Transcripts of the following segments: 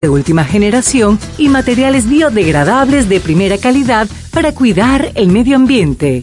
de última generación y materiales biodegradables de primera calidad para cuidar el medio ambiente.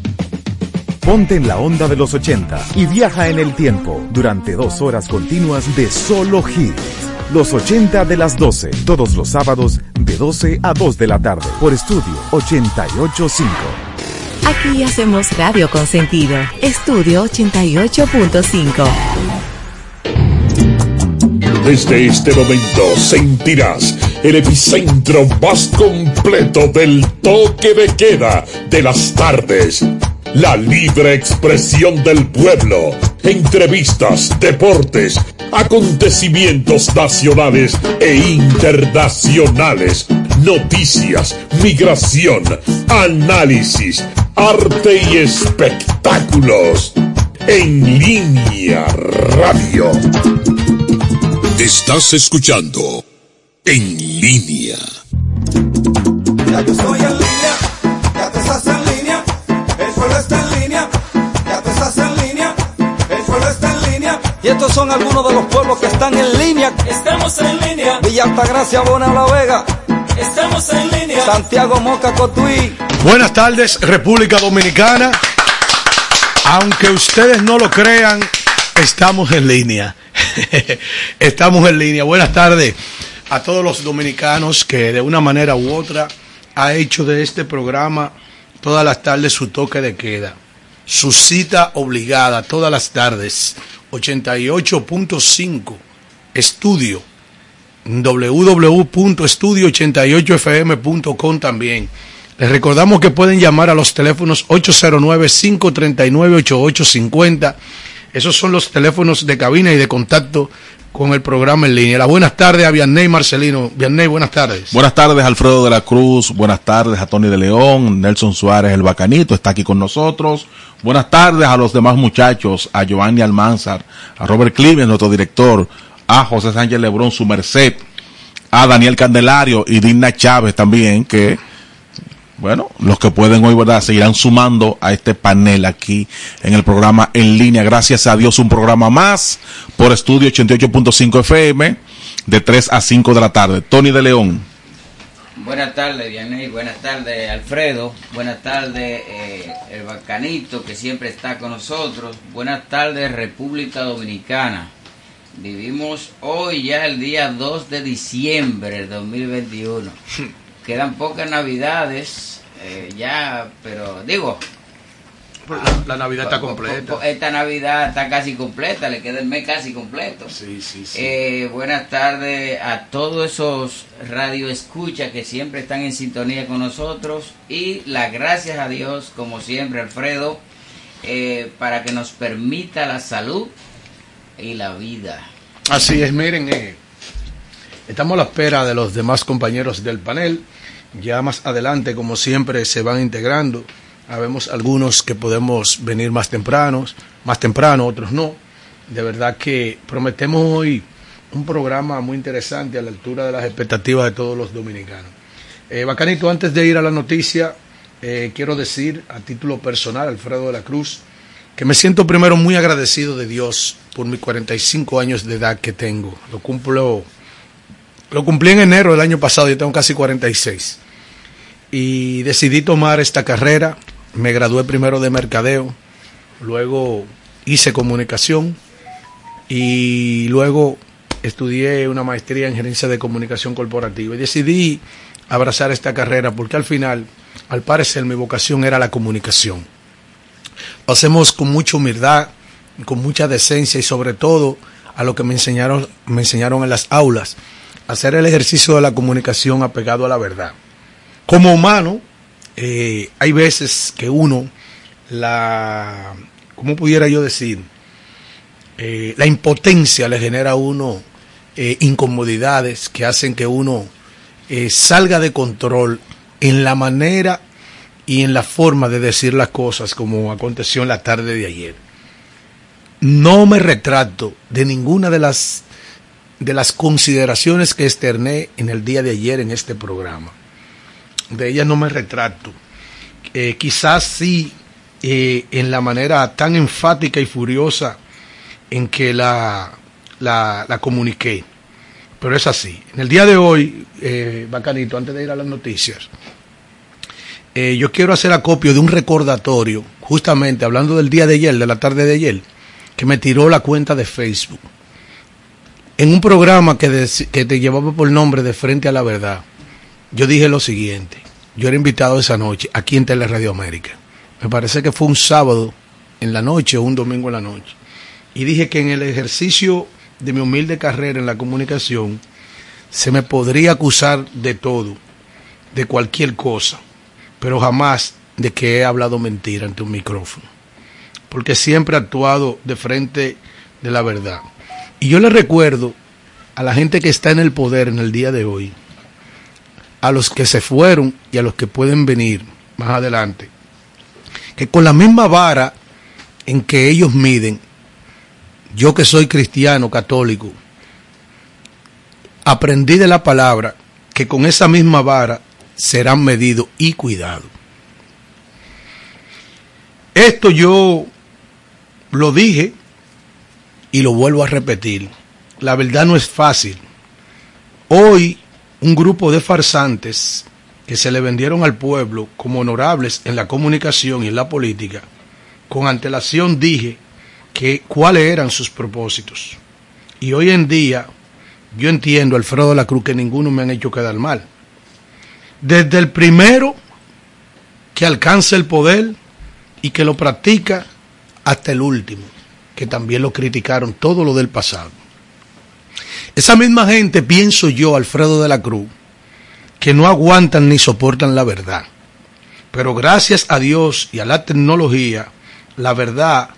Ponte en la onda de los 80 y viaja en el tiempo durante dos horas continuas de solo hits. Los 80 de las 12, todos los sábados de 12 a 2 de la tarde por Estudio 885. Aquí hacemos radio con sentido. Estudio 88.5. Desde este momento sentirás el epicentro más completo del toque de queda de las tardes. La libre expresión del pueblo. Entrevistas, deportes, acontecimientos nacionales e internacionales. Noticias, migración, análisis, arte y espectáculos. En línea radio. Estás escuchando En línea. Y estos son algunos de los pueblos que están en línea. Estamos en línea, Villa Altagracia, Bona La Vega, estamos en línea. Santiago Moca Cotuí. Buenas tardes, República Dominicana. Aunque ustedes no lo crean, estamos en línea. estamos en línea. Buenas tardes a todos los dominicanos que de una manera u otra ha hecho de este programa todas las tardes su toque de queda. Su cita obligada todas las tardes. 88.5 estudio www.estudio88fm.com también. Les recordamos que pueden llamar a los teléfonos 809-539-8850. Esos son los teléfonos de cabina y de contacto con el programa en línea. Buenas tardes a Vianney Marcelino. Vianney, buenas tardes. Buenas tardes, Alfredo de la Cruz. Buenas tardes a Tony de León. Nelson Suárez, el bacanito, está aquí con nosotros. Buenas tardes a los demás muchachos, a Giovanni Almanzar, a Robert Cleveland, nuestro director, a José Sánchez Lebrón, su merced, a Daniel Candelario y Dina Chávez también, que, bueno, los que pueden hoy, ¿verdad?, seguirán sumando a este panel aquí en el programa en línea. Gracias a Dios, un programa más por Estudio 88.5 FM de 3 a 5 de la tarde. Tony de León. Buenas tardes, Vianney. Buenas tardes, Alfredo. Buenas tardes, eh, el Bacanito, que siempre está con nosotros. Buenas tardes, República Dominicana. Vivimos hoy ya el día 2 de diciembre del 2021. Quedan pocas navidades, eh, ya, pero digo, La Navidad está completa. esta Navidad está casi completa, le queda el mes casi completo. Sí, sí, sí. Eh, buenas tardes a todos esos radioescuchas que siempre están en sintonía con nosotros y las gracias a Dios, como siempre, Alfredo, eh, para que nos permita la salud y la vida. Así es, miren, eh, estamos a la espera de los demás compañeros del panel. Ya más adelante, como siempre, se van integrando. Habemos algunos que podemos venir más tempranos, más temprano, otros no. De verdad que prometemos hoy un programa muy interesante a la altura de las expectativas de todos los dominicanos. Eh, Bacanito, antes de ir a la noticia, eh, quiero decir a título personal, Alfredo de la Cruz, que me siento primero muy agradecido de Dios por mis 45 años de edad que tengo. Lo cumplo, lo cumplí en enero del año pasado, yo tengo casi 46. Y decidí tomar esta carrera. Me gradué primero de mercadeo, luego hice comunicación y luego estudié una maestría en gerencia de comunicación corporativa y decidí abrazar esta carrera porque al final, al parecer, mi vocación era la comunicación. Lo hacemos con mucha humildad, con mucha decencia y sobre todo a lo que me enseñaron, me enseñaron en las aulas, hacer el ejercicio de la comunicación apegado a la verdad. Como humano, eh, hay veces que uno, la, ¿cómo pudiera yo decir? Eh, la impotencia le genera a uno eh, incomodidades que hacen que uno salga de control en la manera y en la forma de decir las cosas como aconteció en la tarde de ayer. No me retrato de ninguna de las de las consideraciones que externé en el día de ayer en este programa. De ellas no me retrato. Eh, quizás sí eh, en la manera tan enfática y furiosa en que la, la, la comuniqué. Pero es así. En el día de hoy, eh, Bacanito, antes de ir a las noticias, eh, yo quiero hacer acopio de un recordatorio, justamente hablando del día de ayer, de la tarde de ayer, que me tiró la cuenta de Facebook. En un programa que, te llevaba por nombre de Frente a la Verdad, yo dije lo siguiente. Yo era invitado esa noche aquí en Teleradio América. Me parece que fue un sábado en la noche o un domingo en la noche. Y dije que en el ejercicio de mi humilde carrera en la comunicación se me podría acusar de todo, de cualquier cosa, pero jamás de que he hablado mentira ante un micrófono. Porque siempre he actuado de frente de la verdad. Y yo le recuerdo a la gente que está en el poder en el día de hoy, a los que se fueron y a los que pueden venir más adelante, que con la misma vara en que ellos miden, yo que soy cristiano, católico, aprendí de la palabra que con esa misma vara serán medidos y cuidados. Esto yo lo dije y lo vuelvo a repetir. La verdad no es fácil. Hoy un grupo de farsantes que se le vendieron al pueblo como honorables en la comunicación y en la política, con antelación dije que cuáles eran sus propósitos. Y hoy en día yo entiendo, Alfredo la Cruz, que ninguno me han hecho quedar mal. Desde el primero que alcanza el poder y que lo practica hasta el último, que también lo criticaron todo lo del pasado. Esa misma gente, pienso yo, Alfredo de la Cruz, que no aguantan ni soportan la verdad. Pero gracias a Dios y a la tecnología, la verdad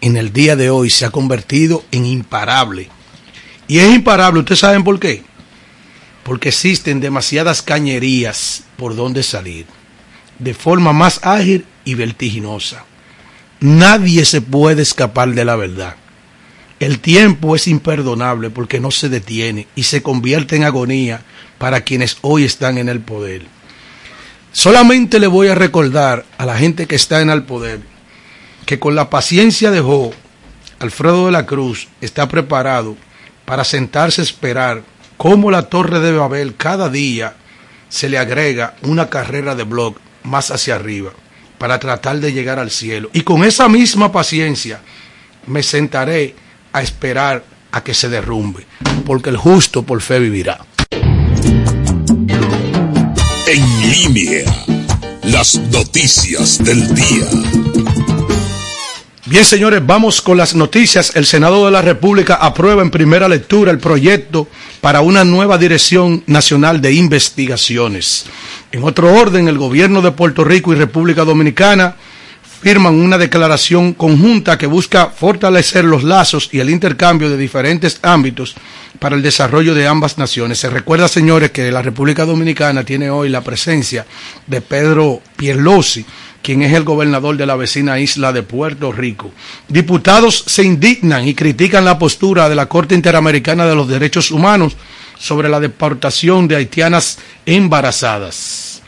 en el día de hoy se ha convertido en imparable. Y es imparable, ¿ustedes saben por qué? Porque existen demasiadas cañerías por donde salir, de forma más ágil y vertiginosa. Nadie se puede escapar de la verdad. El tiempo es imperdonable porque no se detiene y se convierte en agonía para quienes hoy están en el poder. Solamente le voy a recordar a la gente que está en el poder que con la paciencia de Job, Alfredo de la Cruz está preparado para sentarse a esperar cómo la torre de Babel cada día se le agrega una carrera de blog más hacia arriba para tratar de llegar al cielo. Y con esa misma paciencia me sentaré a esperar a que se derrumbe, porque el justo por fe vivirá. En línea, las noticias del día. Bien, señores, vamos con las noticias. El Senado de la República aprueba en primera lectura el proyecto para una nueva Dirección Nacional de Investigaciones. En otro orden, el gobierno de Puerto Rico y República Dominicana firman una declaración conjunta que busca fortalecer los lazos y el intercambio de diferentes ámbitos para el desarrollo de ambas naciones. Se recuerda, señores, que la República Dominicana tiene hoy la presencia de Pedro Pierlosi, quien es el gobernador de la vecina isla de Puerto Rico. Diputados se indignan y critican la postura de la Corte Interamericana de los Derechos Humanos sobre la deportación de haitianas embarazadas.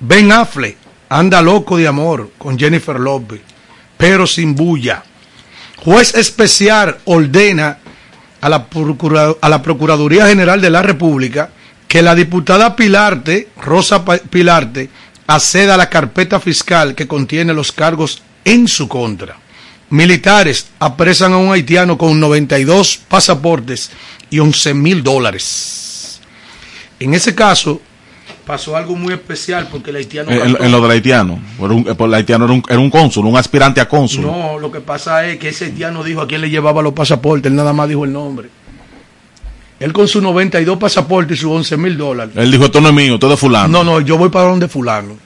Ben Affleck anda loco de amor con Jennifer Lopez, pero sin bulla. Juez especial ordena a la, a la Procuraduría General de la República que la diputada Pilarte, Rosa Pilarte, acceda a la carpeta fiscal que contiene los cargos en su contra. Militares apresan a un haitiano con 92 pasaportes y 11 mil dólares. En ese caso pasó algo muy especial porque el haitiano... En, en- en lo del haitiano. Un, por el haitiano era un, era un cónsul, un aspirante a cónsul. No, lo que pasa es que ese haitiano dijo a quién le llevaba los pasaportes, él nada más dijo el nombre. Él con sus 92 pasaportes y sus 11 mil dólares. Él dijo, esto no es mío, esto es de fulano. No, no, yo voy para donde fulano,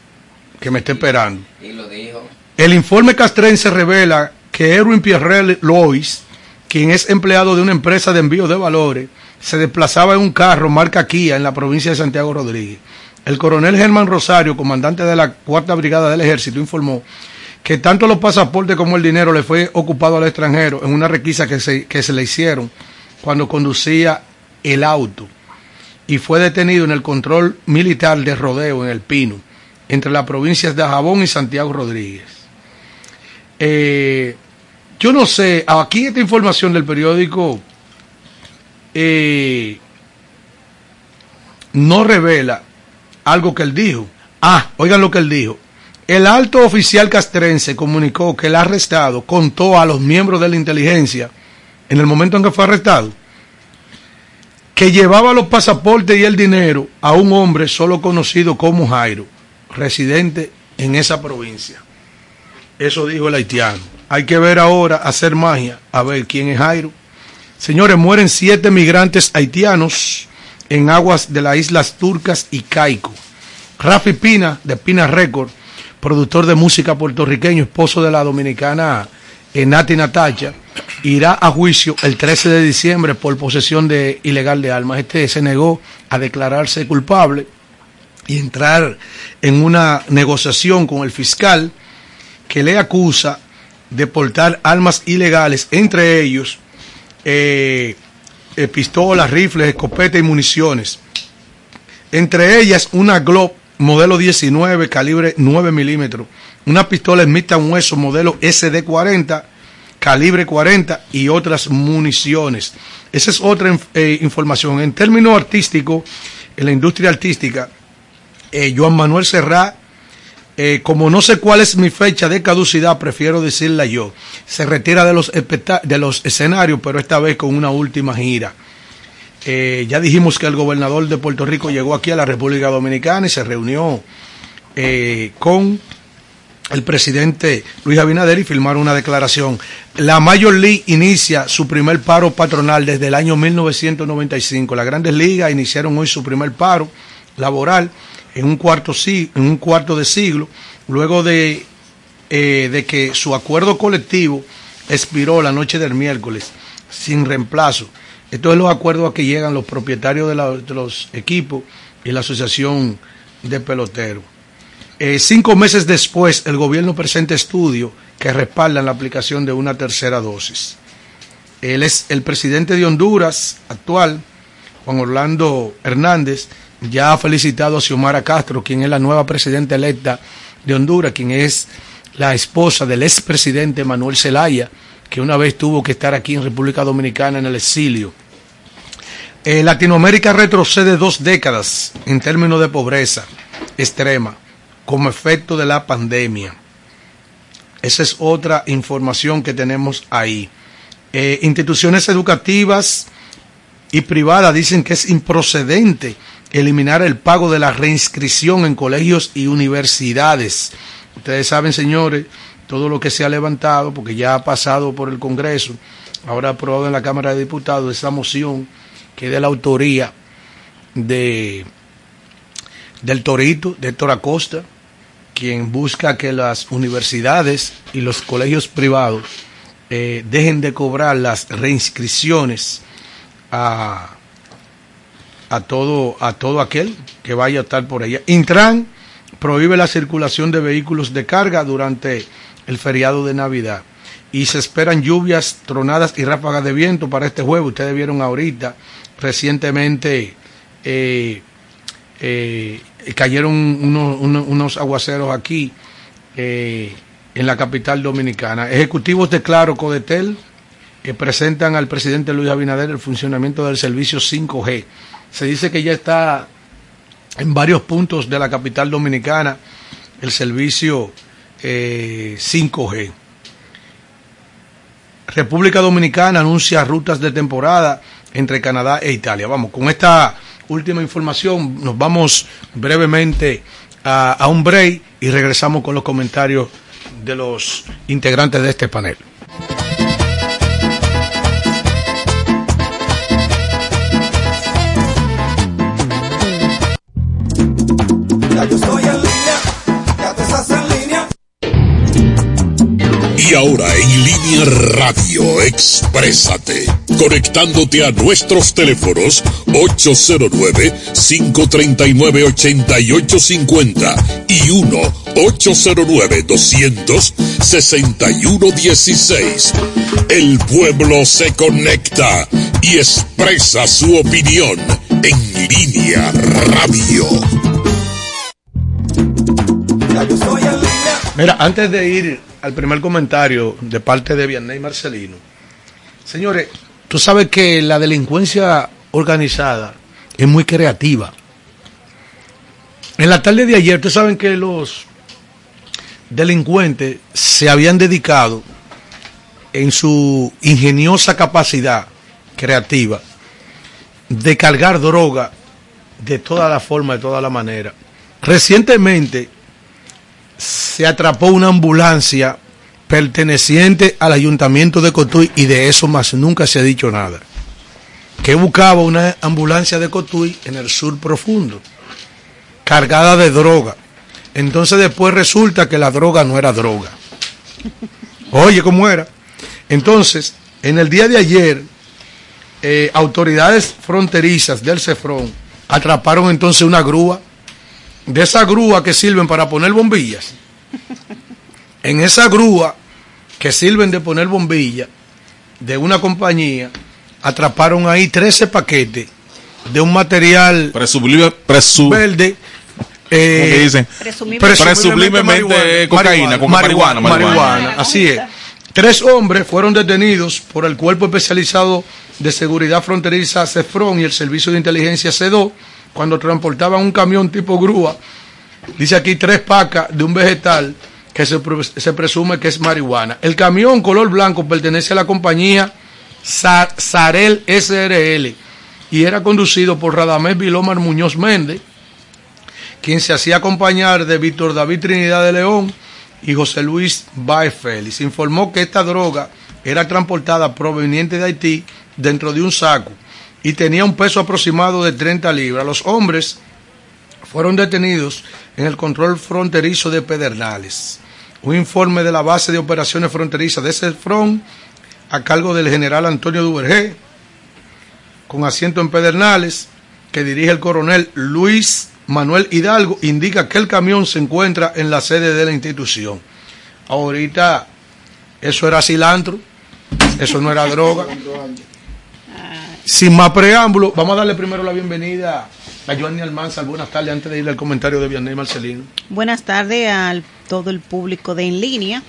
que me esté esperando. Y lo dijo. El informe castrense revela que Erwin Pierre Lois, quien es empleado de una empresa de envío de valores, se desplazaba en un carro marca Kia en la provincia de Santiago Rodríguez. El coronel Germán Rosario, comandante de la Cuarta Brigada del Ejército, informó que tanto los pasaportes como el dinero le fue ocupado al extranjero en una requisa que se, que se le hicieron cuando conducía el auto y fue detenido en el control militar de rodeo en El Pino, entre las provincias de Jabón y Santiago Rodríguez. Eh, yo no sé, aquí esta información del periódico eh, no revela algo que él dijo. Ah, oigan lo que él dijo. El alto oficial castrense comunicó que el arrestado contó a los miembros de la inteligencia en el momento en que fue arrestado que llevaba los pasaportes y el dinero a un hombre solo conocido como Jairo, residente en esa provincia. Eso dijo el haitiano. Hay que ver ahora, hacer magia, a ver quién es Jairo. Señores, mueren siete migrantes haitianos en aguas de las islas turcas y Caico. Rafi Pina, de Pina Record, productor de música puertorriqueño, esposo de la dominicana Nati Natacha, irá a juicio el 13 de diciembre por posesión de ilegal de armas. Este se negó a declararse culpable y entrar en una negociación con el fiscal que le acusa de portar armas ilegales, entre ellos eh, eh, pistolas, rifles, escopetas y municiones. Entre ellas una Glock modelo 19, calibre 9 milímetros, una pistola Smith Hueso modelo SD40, calibre 40 y otras municiones. Esa es otra eh, información. En términos artísticos, en la industria artística, eh, Joan Manuel Serrá, eh, como no sé cuál es mi fecha de caducidad, prefiero decirla yo. Se retira de los, de los escenarios, pero esta vez con una última gira. Eh, ya dijimos que el gobernador de Puerto Rico llegó aquí a la República Dominicana y se reunió eh, con el presidente Luis Abinader y firmaron una declaración. La Major League inicia su primer paro patronal desde el año 1995. Las grandes ligas iniciaron hoy su primer paro laboral en un cuarto, de siglo, luego de, eh, de que su acuerdo colectivo expiró la noche del miércoles sin reemplazo. Estos son los acuerdos a que llegan los propietarios de, los equipos y la asociación de peloteros. Eh, cinco meses después, el gobierno presenta estudios que respaldan la aplicación de una tercera dosis. Él es el presidente de Honduras actual, Juan Orlando Hernández, ya ha felicitado a Xiomara Castro, quien es la nueva presidenta electa de Honduras, quien es la esposa del expresidente Manuel Zelaya, que una vez tuvo que estar aquí en República Dominicana en el exilio. Eh, Latinoamérica retrocede dos décadas en términos de pobreza extrema como efecto de la pandemia. Esa es otra información que tenemos ahí. Eh, instituciones educativas y privadas dicen que es improcedente eliminar el pago de la reinscripción en colegios y universidades. Ustedes saben, señores, todo lo que se ha levantado, porque ya ha pasado por el Congreso, ahora aprobado en la Cámara de Diputados, esa moción que es de la autoría de del Torito, de Héctor Acosta, quien busca que las universidades y los colegios privados eh, dejen de cobrar las reinscripciones a, a, todo, a todo aquel que vaya a estar por ella. Intran prohíbe la circulación de vehículos de carga durante el feriado de Navidad. Y se esperan lluvias, tronadas y ráfagas de viento para este jueves. Ustedes vieron ahorita, recientemente eh, eh, cayeron unos, aguaceros aquí eh, en la capital dominicana. Ejecutivos de Claro Codetel presentan al presidente Luis Abinader el funcionamiento del servicio 5G. Se dice que ya está en varios puntos de la capital dominicana el servicio 5G. Eh, República Dominicana anuncia rutas de temporada entre Canadá e Italia. Vamos, con esta última información nos vamos brevemente a, a un break y regresamos con los comentarios de los integrantes de este panel. Y ahora en línea radio, exprésate. Conectándote a nuestros teléfonos 809-539-8850 y 1-809-200-6116. El pueblo se conecta y expresa su opinión en línea radio. Mira, antes de ir al primer comentario de parte de Vianney Marcelino, señores, tú sabes que la delincuencia organizada es muy creativa. En la tarde de ayer, ustedes saben que los delincuentes se habían dedicado en su ingeniosa capacidad creativa de cargar droga de toda la forma, de toda la manera. Recientemente se atrapó una ambulancia perteneciente al ayuntamiento de Cotuí y de eso más nunca se ha dicho nada. Que buscaba una ambulancia de Cotuí en el sur profundo, cargada de droga. Entonces después resulta que la droga no era droga. Oye, ¿cómo era? Entonces, en el día de ayer, eh, autoridades fronterizas del Cefrón atraparon entonces una grúa, de esa grúa que sirven para poner bombillas. En esa grúa que sirven de poner bombillas de una compañía, atraparon ahí 13 paquetes de un material Presublible, presu- verde. eh, ¿Cómo que dicen? Presumiblemente. Presumiblemente cocaína, con marihuana, marihuana. marihuana, así es. Tres hombres fueron detenidos por el Cuerpo Especializado de Seguridad Fronteriza CEFRON y el Servicio de Inteligencia C2 cuando transportaban un camión tipo grúa. Dice aquí tres pacas de un vegetal que se, se presume que es marihuana. El camión color blanco pertenece a la compañía Sa- Sarel SRL y era conducido por Radamés Vilomar Muñoz Méndez, quien se hacía acompañar de Víctor David Trinidad de León y José Luis Baez Félix. Informó que esta droga era transportada proveniente de Haití dentro de un saco y tenía un peso aproximado de 30 libras. Los hombres fueron detenidos en el control fronterizo de Pedernales. Un informe de la base de operaciones fronterizas de Cefrón a cargo del general Antonio Duvergé, con asiento en Pedernales, que dirige el coronel Luis Manuel Hidalgo, indica que el camión se encuentra en la sede de la institución. Ahorita eso era cilantro, eso no era droga. Sin más preámbulo, vamos a darle primero la bienvenida a Joanny Almanzar. Buenas tardes, antes de ir al comentario de Vianney Marcelino. Buenas tardes a todo el público de En Línea.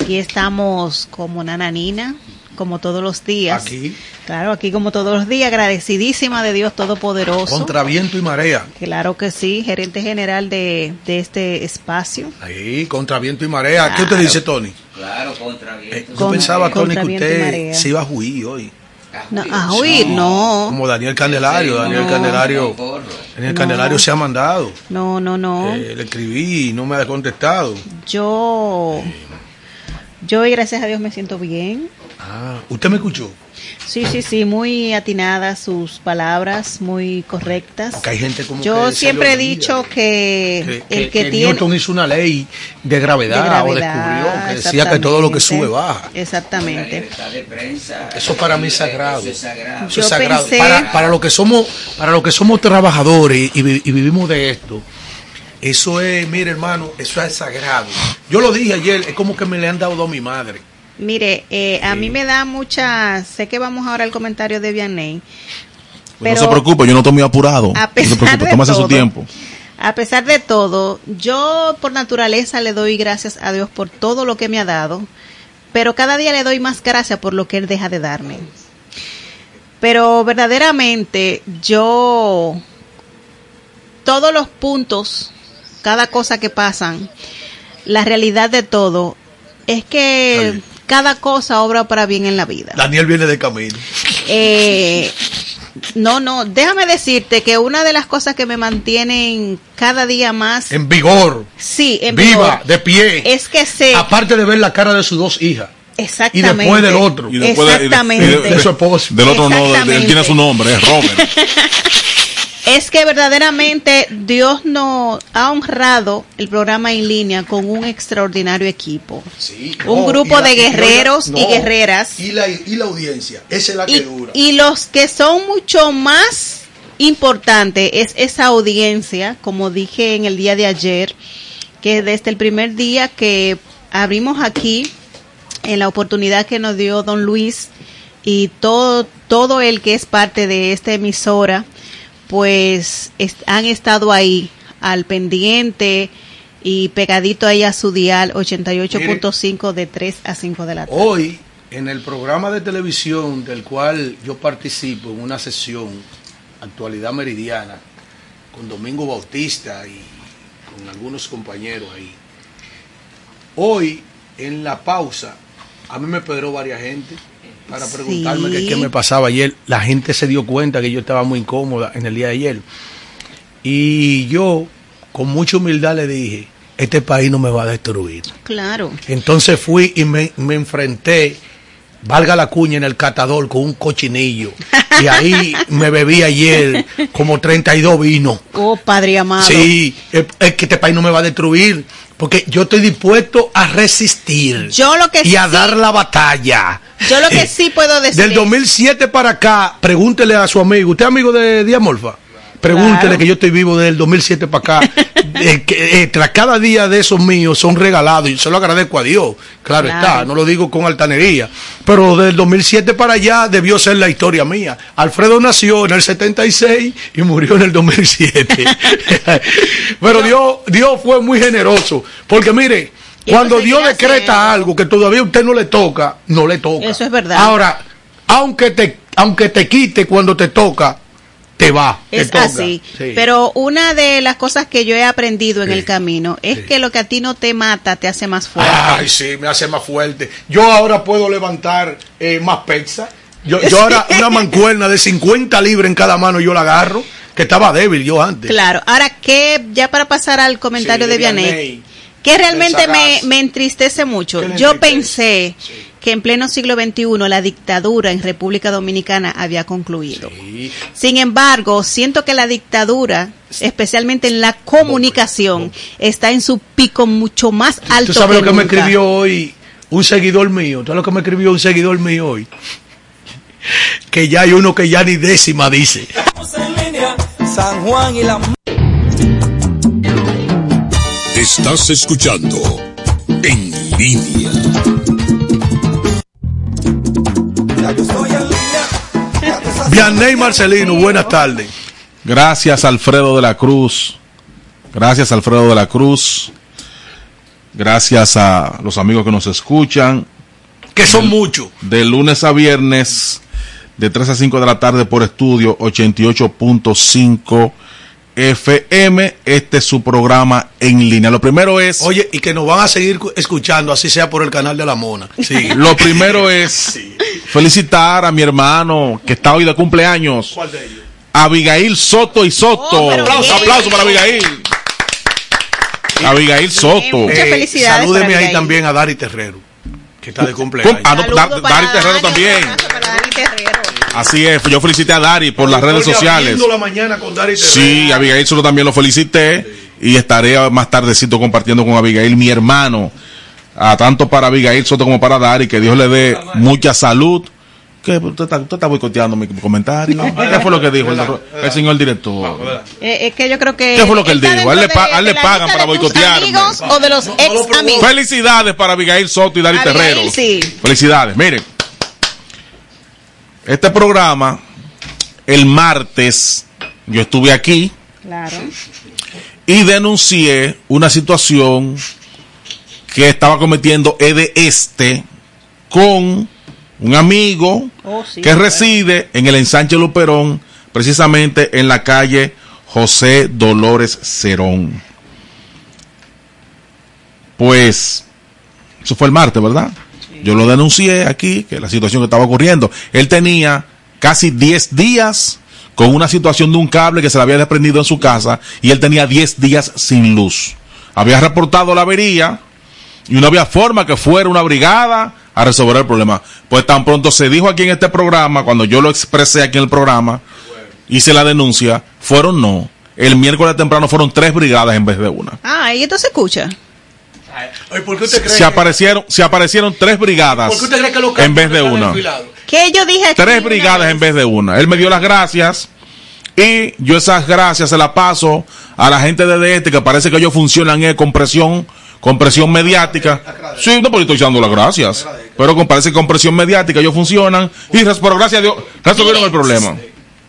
Aquí estamos como Nananina, como todos los días. Aquí, Claro, aquí como todos los días, agradecidísima de Dios Todopoderoso. contra viento y marea. Claro que sí, gerente general de, de este espacio. Ahí, contra viento y marea. ¿Qué usted dice, Tony? Claro, contra Eh, viento. yo Con- pensaba, Tony, que contra usted se iba a juir hoy. No, a huir, no. Como Daniel Candelario. Daniel No. Candelario. Daniel No. Candelario se ha mandado. No, no, no. Eh, le escribí y no me ha contestado. Yo, yo hoy, gracias a Dios me siento bien. Ah, ¿usted me escuchó? Sí, sí, sí, muy atinadas sus palabras, muy correctas. Porque hay gente como Yo que siempre he dicho que, que, el que, que tiene Newton hizo una ley de gravedad, de o descubrió que decía que todo lo que sube baja. Exactamente. libertad de prensa. Eso para mí es sagrado. Eso es sagrado. Eso Yo es sagrado. pensé- Para, para lo que somos, para lo que somos trabajadores y vivimos de esto, eso es, mire hermano, eso es sagrado. Yo lo dije ayer, es como que me le han dado a mi madre. Mire, eh, a mí me da mucha, sé que vamos ahora al comentario de Vianney, Pues no se preocupe, yo no estoy muy apurado. a No se pesar preocupe, de todo, su tiempo. A pesar de todo, yo por naturaleza le doy gracias a Dios por todo lo que me ha dado, pero cada día le doy más gracias por lo que Él deja de darme. Pero verdaderamente yo, todos los puntos, cada cosa que pasan, la realidad de todo, es que Ay. Cada cosa obra para bien en la vida. Daniel viene de camino. Eh, no, no, déjame decirte que una de las cosas que me mantienen cada día más, En vigor, sí, en viva, vigor, de pie. es que sé Aparte de ver la cara de sus dos hijas. exactamente. y después del otro. Y después de- Exactamente. y de- De su esposo. Del otro no, de- de- él tiene su nombre, es Robert. Es que verdaderamente Dios nos ha honrado el programa en línea con un extraordinario equipo. Sí, un no, grupo la- de y- guerreros no, y guerreras. Y la, y la audiencia, esa es la que Y, dura. y los que son mucho más importantes es esa audiencia, como dije en el día de ayer, que desde el primer día que abrimos aquí, en la oportunidad que nos dio don Luis y todo, todo el que es parte de esta emisora, pues es- han estado ahí al pendiente y pegadito ahí a su dial 88.5 de 3 a 5 de la tarde. Hoy, en el programa de televisión del cual yo participo en una sesión, Actualidad Meridiana, con Domingo Bautista y con algunos compañeros ahí, hoy, en la pausa, a mí me pedró varias gente para preguntarme Sí. qué me pasaba ayer. La gente se dio cuenta que yo estaba muy incómoda en el día de ayer. Y yo, con mucha humildad, le dije, este país no me va a destruir. Claro. Entonces fui y me, me enfrenté, valga la cuña, en el catador con un cochinillo. Y ahí me bebí ayer como 32 vinos. Oh, Padre amado. Sí, es, es que este país no me va a destruir. Porque yo estoy dispuesto a resistir. Yo lo que y a dar la batalla. Yo lo que sí puedo decir. Del 2007 para acá, pregúntele a su amigo. ¿Usted es amigo de Diamorfa? Pregúntele Claro. que yo estoy vivo desde el 2007 para acá. Eh, que, eh, tras cada día de esos míos son regalados y se lo agradezco a Dios. Claro, Claro. está, no lo digo con altanería. Pero del 2007 para allá debió ser la historia mía. Alfredo nació en el 76 y murió en el 2007. Pero Dios, Dios fue muy generoso. Porque mire, cuando Dios decreta algo que todavía a usted no le toca, no le toca. Eso es verdad. Ahora, aunque te, aunque te quite cuando te toca, te va. te Es toca. así. Sí. Pero una de las cosas que yo he aprendido en Sí. el camino es Sí. que lo que a ti no te mata te hace más fuerte. Ay, sí, me hace más fuerte. Yo ahora puedo levantar eh, más pizza. Yo, yo ahora una mancuerna de 50 libras en cada mano yo la agarro, que estaba débil yo antes. Claro. Ahora, que ya para pasar al comentario Sí, de de Vianey, que realmente me, me entristece mucho. ¿Qué le Yo entristece? pensé Sí. Que en pleno siglo XXI la dictadura en República Dominicana había concluido. Sí. Sin embargo, siento que la dictadura, especialmente en la comunicación, está en su pico mucho más alto ¿Tú sabes lo que me escribió hoy un seguidor mío? ¿Tú sabes lo que me escribió un seguidor mío hoy? Que ya hay uno que ya ni décima dice. Estamos en línea. San Juan y la Estás escuchando En Línea. Vianney Marcelino, buenas tardes. Gracias Alfredo de la Cruz. Gracias Alfredo de la Cruz. Gracias a los amigos que nos escuchan. Que son muchos. De lunes a viernes, de 3 a 5 de la tarde por estudio 88.5 FM. Este es su programa en línea. Lo primero es... Oye, y que nos van a seguir cu- escuchando, así sea por el canal de la Mona. Sí. Lo primero es felicitar a mi hermano que está hoy de cumpleaños. ¿Cuál de ellos? Abigail Soto y Soto. Oh, aplauso, bien. aplauso para Abigail. Abigail Soto. Muchas felicidades Salúdeme ahí Abigail. también a Dari Terrero, que está de cumpleaños. Ah, no, Dari Terrero también. para Dani Terrero. Así es, yo felicité a Dari por las redes sociales. la mañana con Dari. Sí, Abigail Soto también lo felicité y estaré más tardecito compartiendo con Abigail, mi hermano, a tanto para Abigail Soto como para Dari, que Dios le dé mucha salud. ¿Qué? ¿Usted está, usted está boicoteando mi comentario? ¿Qué fue lo que dijo el, el señor director? Eh, es que yo creo que. ¿Qué fue lo que él dijo? A él le dentro pa- de- a él de le la pagan para boicotearme. amigos o de los No, no lo ex amigos? Felicidades para Abigail Soto y Dari Abigail, Terrero. sí. Felicidades. Miren, este programa, el martes, yo estuve aquí Claro. y denuncié una situación que estaba cometiendo Ede Este con un amigo Oh, sí, que reside en el ensanche Luperón, precisamente en la calle José Dolores Cerón. Pues, eso fue el martes, ¿verdad? Yo lo denuncié aquí, que la situación que estaba ocurriendo. Él tenía casi 10 días con una situación de un cable que se le había desprendido en su casa y él tenía 10 días sin luz. Había reportado la avería y no había forma que fuera una brigada a resolver el problema. Pues tan pronto se dijo aquí en este programa, cuando yo lo expresé aquí en el programa, hice la denuncia, fueron no. El miércoles temprano fueron tres brigadas en vez de una. Ah, y esto se escucha. Oye, ¿por qué usted cree Se que- aparecieron, se aparecieron tres brigadas ¿Por qué usted cree que los en vez de una. Que yo dije Tres brigadas vez. en vez de una. Él me dio las gracias y yo esas gracias se las paso a la gente de este que parece que ellos funcionan eh, con presión, con presión mediática. Sí, no, porque estoy dando las gracias. Pero con, parece que con presión mediática ellos funcionan y pero gracias a Dios resolvieron el problema.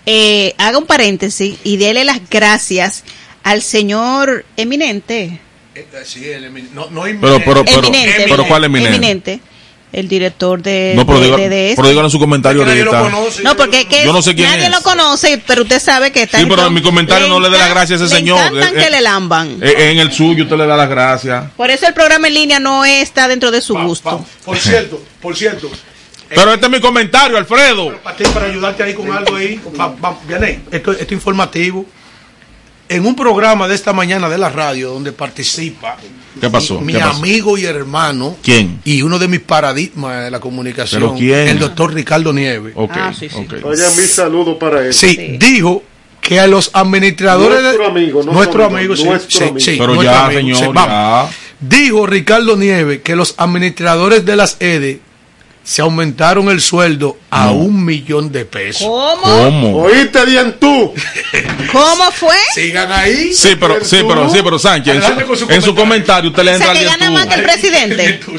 Eh, haga un paréntesis y dele las gracias al señor eminente. Eh, sí, el no, no Pero, pero, pero, eminente. pero ¿cuál eminente? Eminente. El director de, No, pero, de, diga- de- de pero díganlo en su comentario nadie lo conoce. No, porque es que Yo no sé quién nadie es. lo conoce, pero usted sabe que está Sí, en pero en mi comentario no le dé las gracias a ese le señor. encantan Eh, que eh, le lamban. Eh, En el suyo usted le da las gracias. Por eso el programa en línea no está dentro de su Pa- gusto. pa- por cierto, por cierto. Pero este es mi comentario, Alfredo. Para ti, para ayudarte ahí con algo ahí. Pa- pa- Vianey, esto, esto informativo. En un programa de esta mañana de la radio donde participa ¿Qué pasó? mi ¿Qué pasó? amigo y hermano ¿Quién? y uno de mis paradigmas de la comunicación, el doctor Ricardo Nieves. Ok, Ah, sí, sí. ok. Oye, mi saludo para él. Sí, Sí. dijo que a los administradores Nuestro amigo, no nuestro amigo, amigo, nuestro sí, amigo. sí, Pero nuestro ya, amigo, señor, ya. Dijo Ricardo Nieves que los administradores de las EDE se aumentaron el sueldo a un millón de pesos. ¿Cómo? ¿Cómo? Oíste bien tú. ¿Cómo fue? Sigan ahí. Sí, pero, sí, pero, sí, pero Sánchez, en su, en su comentario usted le O sea, entra que al gana más que el presidente.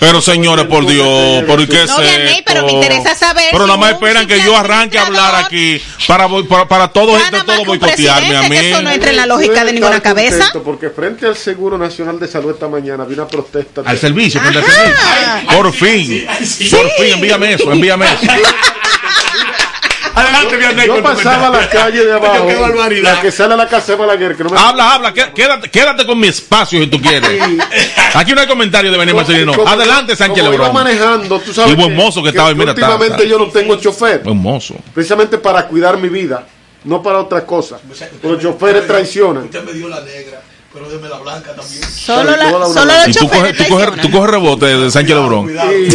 Pero señores, por Dios, ¿por qué No, Vianney, pero me esto? interesa saber Pero si nada más esperan que yo arranque a hablar aquí para, para, para todo, Gana gente, más todo boicotearme a que eso no mí. entra en la lógica de ninguna cabeza. Porque frente al Seguro Nacional de Salud esta mañana había una protesta. de- Al servicio, frente al Ajá. servicio. Por fin, por fin, envíame eso, envíame eso. Adelante, Vianney, Yo con tu pasaba a la calle de abajo, Qué barbaridad. la que sale a la casa de Balaguer, que no me... Habla, habla, qué- quédate, quédate con mi espacio si tú quieres. Aquí no hay comentario de Benny Marcelino. Como- Adelante, Sánchez como iba Lebrón. manejando, tú sabes Y buen mozo que estaba, mira, está- últimamente está. yo no tengo chofer, Buen mozo. precisamente para cuidar mi vida, no para otra cosa. Los choferes traicionan. Usted me dio la negra, pero déme la blanca también. Solo, la, solo tú coges, tú coges, tú coges rebote de Sánchez Lebrón. Ahí.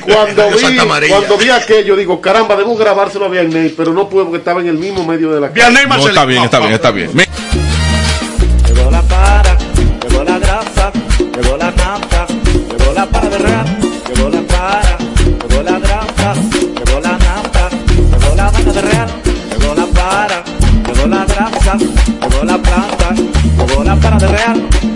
Cuando vi, cuando vi aquello, digo, caramba, debo grabárselo a Vianney, pero no puedo porque estaba en el mismo medio de la calle. Vianney No, está bien, está bien, está bien. Mi- Llegó la para, llegó la grasa, llegó la nafta, llegó la para de real, llegó la para, llegó la grasa, llegó la nafta, llegó la vaina de real, llegó la para, llegó la grasa, llegó la planta, llegó la para de real.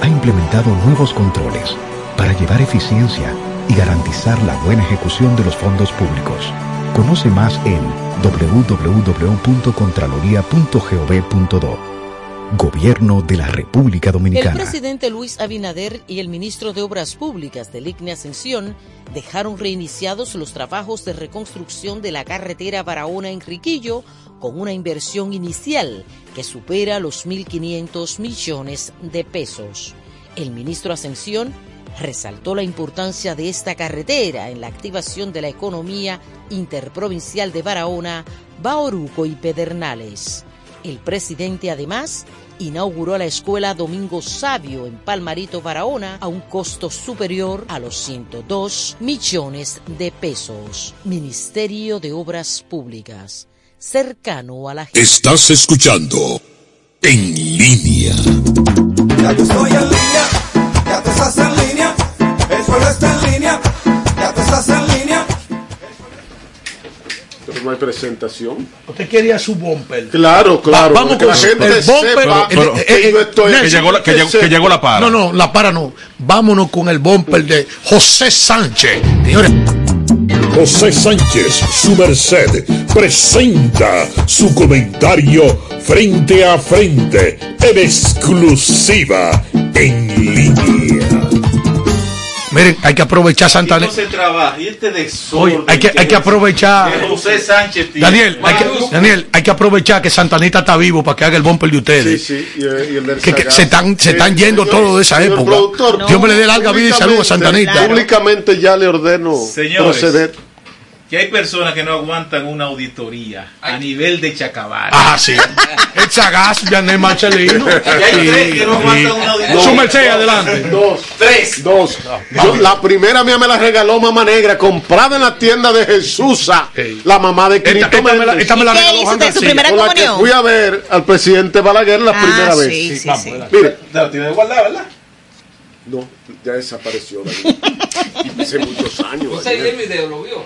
ha implementado nuevos controles para llevar eficiencia y garantizar la buena ejecución de los fondos públicos. Conoce más en www.contraloría.gov.do. Gobierno de la República El Dominicana. presidente Luis Abinader y el ministro de Obras Públicas del ICNE Ascensión dejaron reiniciados los trabajos de reconstrucción de la carretera Barahona-Enriquillo con una inversión inicial que supera los 1.500 millones de pesos. El ministro Ascensión resaltó la importancia de esta carretera en la activación de la economía interprovincial de Barahona, Baoruco y Pedernales. El presidente además inauguró la escuela Domingo Sabio en Palmarito, Barahona, a un costo superior a los 102 millones de pesos. Ministerio de Obras Públicas, cercano a la gente. Estás escuchando En Línea. Ya yo estoy en línea, ya te estás en línea, el pueblo está no hay presentación. Usted quería su bumper. Claro, claro. vamos con la gente el bumper. sepa Pero, que eh, yo estoy- Nelson, que llegó la- que llegó- que llegó la para. No, no, la para no. Vámonos con el bumper de José Sánchez. Señores, José Sánchez, su merced, presenta su comentario frente a frente, en exclusiva, en línea. Miren, hay que aprovechar Santa no se trabaja y este desorden Oye, hay que, hay que aprovechar. que José Sánchez. Daniel, hay que, Daniel, hay que aprovechar que Santanita está vivo para que haga el bumper de ustedes. Sí, sí, y, y el del Que, se están, se están yendo señor- todos de esa época. productor, Dios me le dé larga vida y salud a Santanita. Públicamente ya le ordeno Señores, proceder. Que hay personas que no aguantan una auditoría a nivel de Chacabar. Ah, sí. El Sagaz, Janet Marcelino. Y hay tres que no aguantan una auditoría. Su merced, adelante. Dos. Tres. Dos. Yo- la primera mía me la regaló Mamá Negra, comprada en la tienda de Jesusa, la mamá de Cristo esta me la- Méndez. esta me la ¿Y qué regaló hizo Juan usted, su primera Con la que fui a ver al presidente Balaguer la Ah, primera sí, vez. sí, Vamos, sí. Mire, La tiene guardada, ¿verdad? no, ya desapareció. Hace muchos años. ayer. video, lo vio.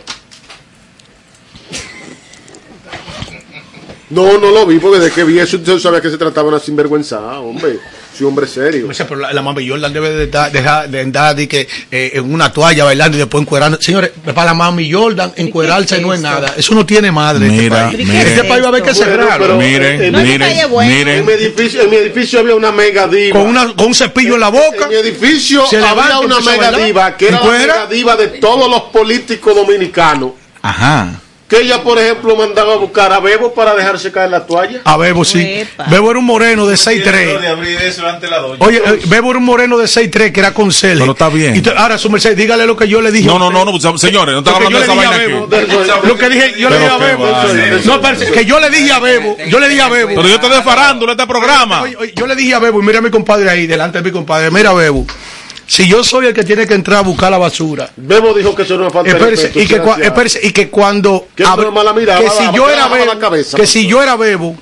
No, no lo vi porque de que vi eso yo sabía que se trataba de una sinvergüenza, hombre. Soy hombre serio. O sea, pero la, la mami Jordan debe de estar- dejar de andar de que, eh, en una toalla bailando y después encuerando. Señores, para la mami Jordan, encuerarse no es nada. Eso no tiene madre. en Mira, este país. mire. Este país va a haber que Bueno, cerrarlo. pero, Miren, eh, miren, miren. En mi edificio, en mi edificio había una mega diva. Con, una, con un cepillo en la boca. En mi edificio Se había una mega diva que era la mega diva de todos los políticos dominicanos. Ajá. Que ella, por ejemplo, mandaba a buscar a Bebo para dejarse caer la toalla. A Bebo, sí. Bebo era un moreno de Tiene de 6'3". abrir eso ante la doña. Oye, eh, Bebo era un moreno de 6'3 que era con Cele. Pero está bien. Y te- ahora, su merced, dígale lo que yo le dije. No, no, no, no, señores, no que hablando de yo esa le vaina dije a aquí. Bebo. Lo que dije, yo le dije a Pero Bebo. No, parece que yo le dije a Bebo. Yo le dije a Bebo. Pero yo estoy de farándula este programa. Oye, oye, yo le dije a Bebo, y mira a mi compadre ahí, delante de mi compadre, mira Bebo, si yo soy el que tiene que entrar a buscar la basura, Bebo dijo que eso no es falta de espérese, respeto, y que, cua- desgraciado. espérese, y que cuando miraba, que si yo era Bebo, cabeza, que si yo era Bebo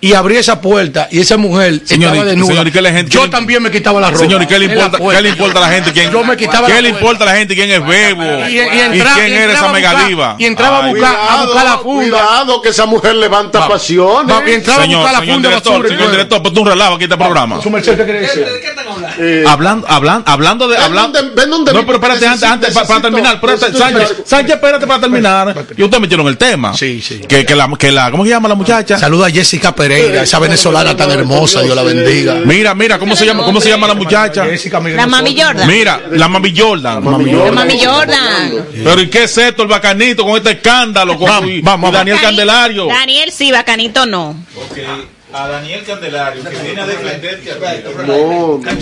y abrí esa puerta y esa mujer Señor, estaba y- desnuda, señor, ¿y qué le- gente- yo qué le- también me quitaba la ropa. Señor, ¿y qué le importa, qué le importa a la gente quién? Yo me quitaba ¿Qué la le importa a la gente quién es Bebo? Y, y ¿Y entraba- quién y era esa entraba a mega buscar- diva? Y entraba a buscar, a buscar la funda. Cuidado que esa mujer levanta Vamos. pasiones. Vamos, y entraba a Señor, buscar la señor funda director, basura y señor director, ponte un relajo aquí este programa. Su merced, ¿qué quiere decir? Eh, hablando, hablando, hablando de. Ven Hablando, donde- ven donde no, pero espérate, antes, necesito- antes para, terminar. espérate, necesito Sánchez, espérate para terminar. Y usted metieron el tema. Sí, sí. Que, que, la, que la. ¿Cómo se llama la muchacha? Saluda a Jessica Pereira, esa venezolana tan hermosa, Dios la bendiga. Mira, mira, ¿cómo se llama, cómo se llama la muchacha? La mami Jordan. Mira, la mami Jordan. La mami Jordan. Pero ¿y qué es esto, el bacanito, con este escándalo? Con, y- y Daniel Candelario. Daniel sí, bacanito no. A Daniel Candelario, que viene a defenderte a ti.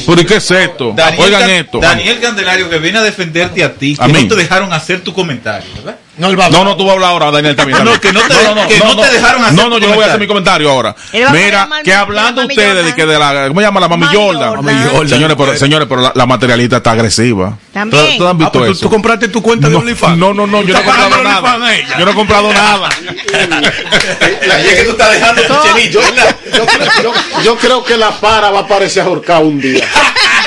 ¿Pero y qué es esto? Daniel, Oigan Can- esto. Daniel Candelario, que viene a defenderte a ti, A que mí. no te dejaron hacer tu comentario, ¿verdad? No, él va a No, no, tú vas a hablar ahora, Daniel, también. No, que no te- que no te dejaron hacer No, no, yo no voy a hacer mi comentario ahora. Mira, que hablando ustedes de que de la, ¿cómo se llama? La Mami Mami Jordan. Señores, pero, señores, pero la, la materialista está agresiva. También. ¿Ustedes han Ah, visto pues tú, eso? tú compraste tu cuenta de No, OnlyFans. no, no, no, yo no he ¿Estás comprado nada. Yo no he comprado nada. Es que tú estás dejando tu chelillo, ¿verdad? yo, creo- yo- yo creo que la para va a parecer ahorcada un día.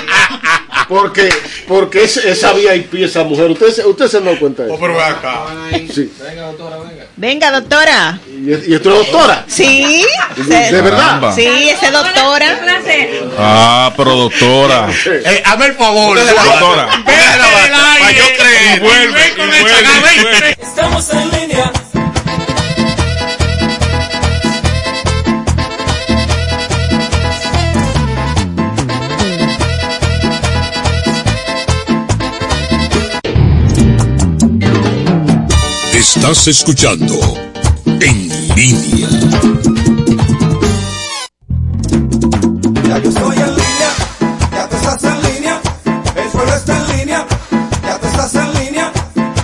Porque, porque es- esa VIP, esa mujer, usted, se- usted se da cuenta de eso. Oh, pero ve acá. Sí. Venga, doctora. ¿Y, y esto es doctora? Sí. ¿De, de verdad? Caramba. Sí, ese doctora. Ah, pero doctora. Eh, hazme el favor. Doctora. Para yo creer. Y vuelve, y vuelve, y vuelve. Estamos en línea. Estás escuchando En Línea. Ya yo estoy en línea, ya tú estás en línea, el pueblo está en línea, ya tú estás en línea,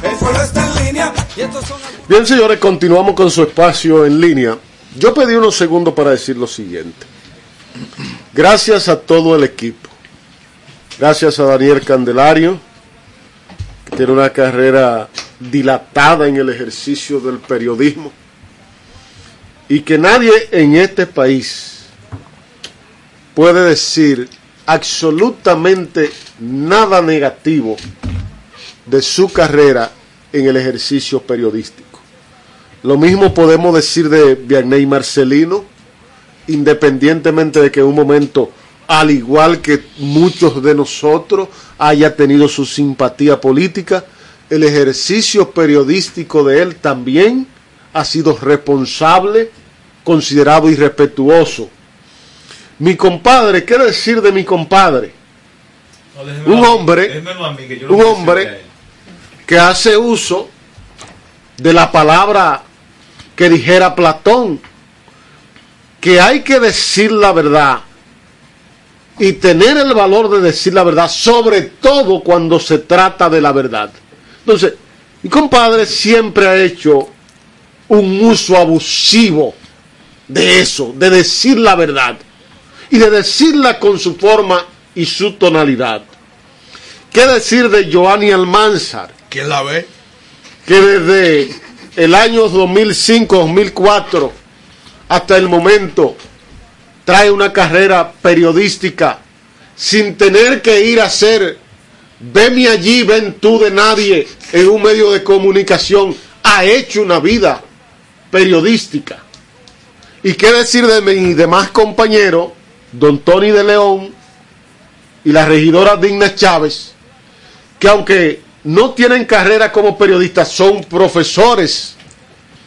el pueblo está en línea, y estos son Bien, señores, continuamos con su espacio en línea. Yo pedí unos segundos para decir lo siguiente. Gracias a todo el equipo. Gracias a Daniel Candelario, tiene una carrera dilatada en el ejercicio del periodismo. Y que nadie en este país puede decir absolutamente nada negativo de su carrera en el ejercicio periodístico. Lo mismo podemos decir de Vianney Marcelino, independientemente de que en un momento, al igual que muchos de nosotros, haya tenido su simpatía política, el ejercicio periodístico de él también ha sido responsable, considerado y respetuoso. Mi compadre, ¿qué decir de mi compadre? No, Un hombre, mí, que un hombre que hace uso de la palabra que dijera Platón, que hay que decir la verdad y tener el valor de decir la verdad, sobre todo cuando se trata de la verdad. Entonces, mi compadre siempre ha hecho un uso abusivo de eso, de decir la verdad y de decirla con su forma y su tonalidad. ¿Qué decir de Joanny Almanzar? ¿Quién la ve? que desde el año 2005-2004 hasta el momento trae una carrera periodística sin tener que ir a hacer veme allí, ven tú de nadie en un medio de comunicación, ha hecho una vida periodística. ¿Y qué decir de mis demás compañeros, don Tony de León y la regidora Digna Chávez, que aunque no tienen carrera como periodistas, son profesores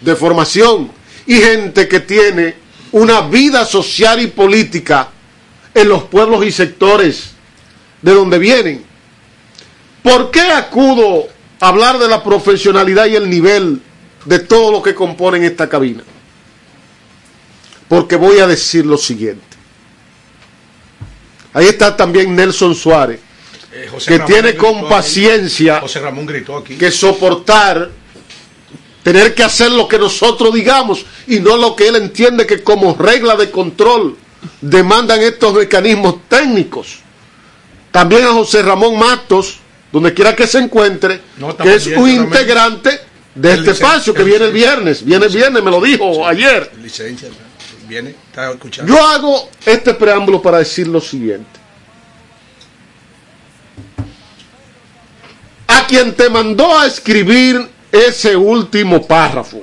de formación y gente que tiene una vida social y política en los pueblos y sectores de donde vienen. ¿Por qué acudo a hablar de la profesionalidad y el nivel de todo lo que componen esta cabina? Porque voy a decir lo siguiente. Ahí está también Nelson Suárez, Eh, que Ramón tiene con paciencia José Ramón gritó aquí. que soportar tener que hacer lo que nosotros digamos y no lo que él entiende que como regla de control demandan estos mecanismos técnicos. También a José Ramón Matos, donde quiera que se encuentre, No, que es un integrante de este espacio que viene el viernes, viene el viernes, me lo dijo ayer. Licencia. Viene, está escuchando. Yo hago este preámbulo para decir lo siguiente. A quien te mandó a escribir ese último párrafo,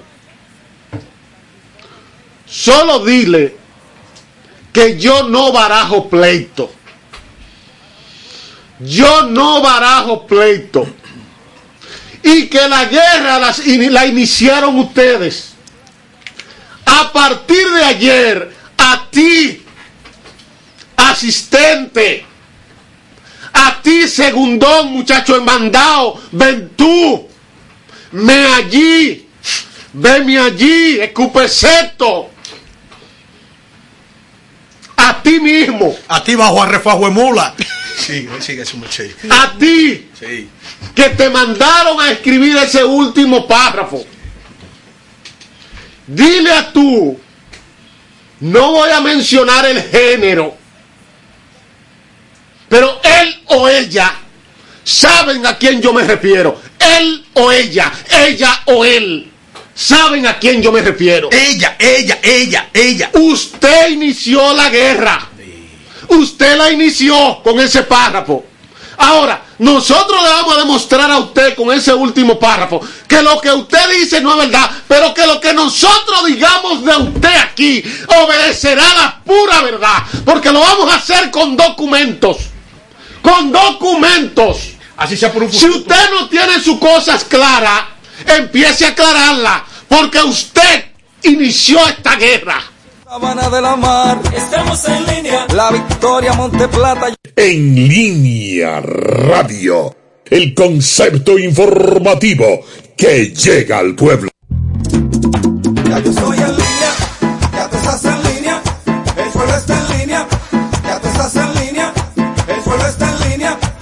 solo dile que yo no barajo pleito. yo no barajo pleito. Y que la guerra la iniciaron ustedes. A partir de ayer, a ti, asistente, a ti, segundón, muchacho mandado, ven tú, me allí, venme allí, escupeceto. A ti mismo. A ti bajo a refajo de mula. Sí, sigue su muchacho. A ti. Sí. que te mandaron a escribir ese último párrafo. Dile a tú, no voy a mencionar el género, pero él o ella saben a quién yo me refiero. Él o ella, ella o él, saben a quién yo me refiero. Ella, ella, ella, ella. Usted inició la guerra. Usted la inició con ese párrafo. Ahora, nosotros le vamos a demostrar a usted con ese último párrafo que lo que usted dice no es verdad, pero que lo que nosotros digamos de usted aquí obedecerá la pura verdad, porque lo vamos a hacer con documentos. Con documentos. Así sea por un Si usted no tiene sus cosas claras, empiece a aclararla, porque usted inició esta guerra. Habana de la Mar, estamos en línea. La Victoria Monteplata. En línea radio, el concepto informativo que llega al pueblo. Ya yo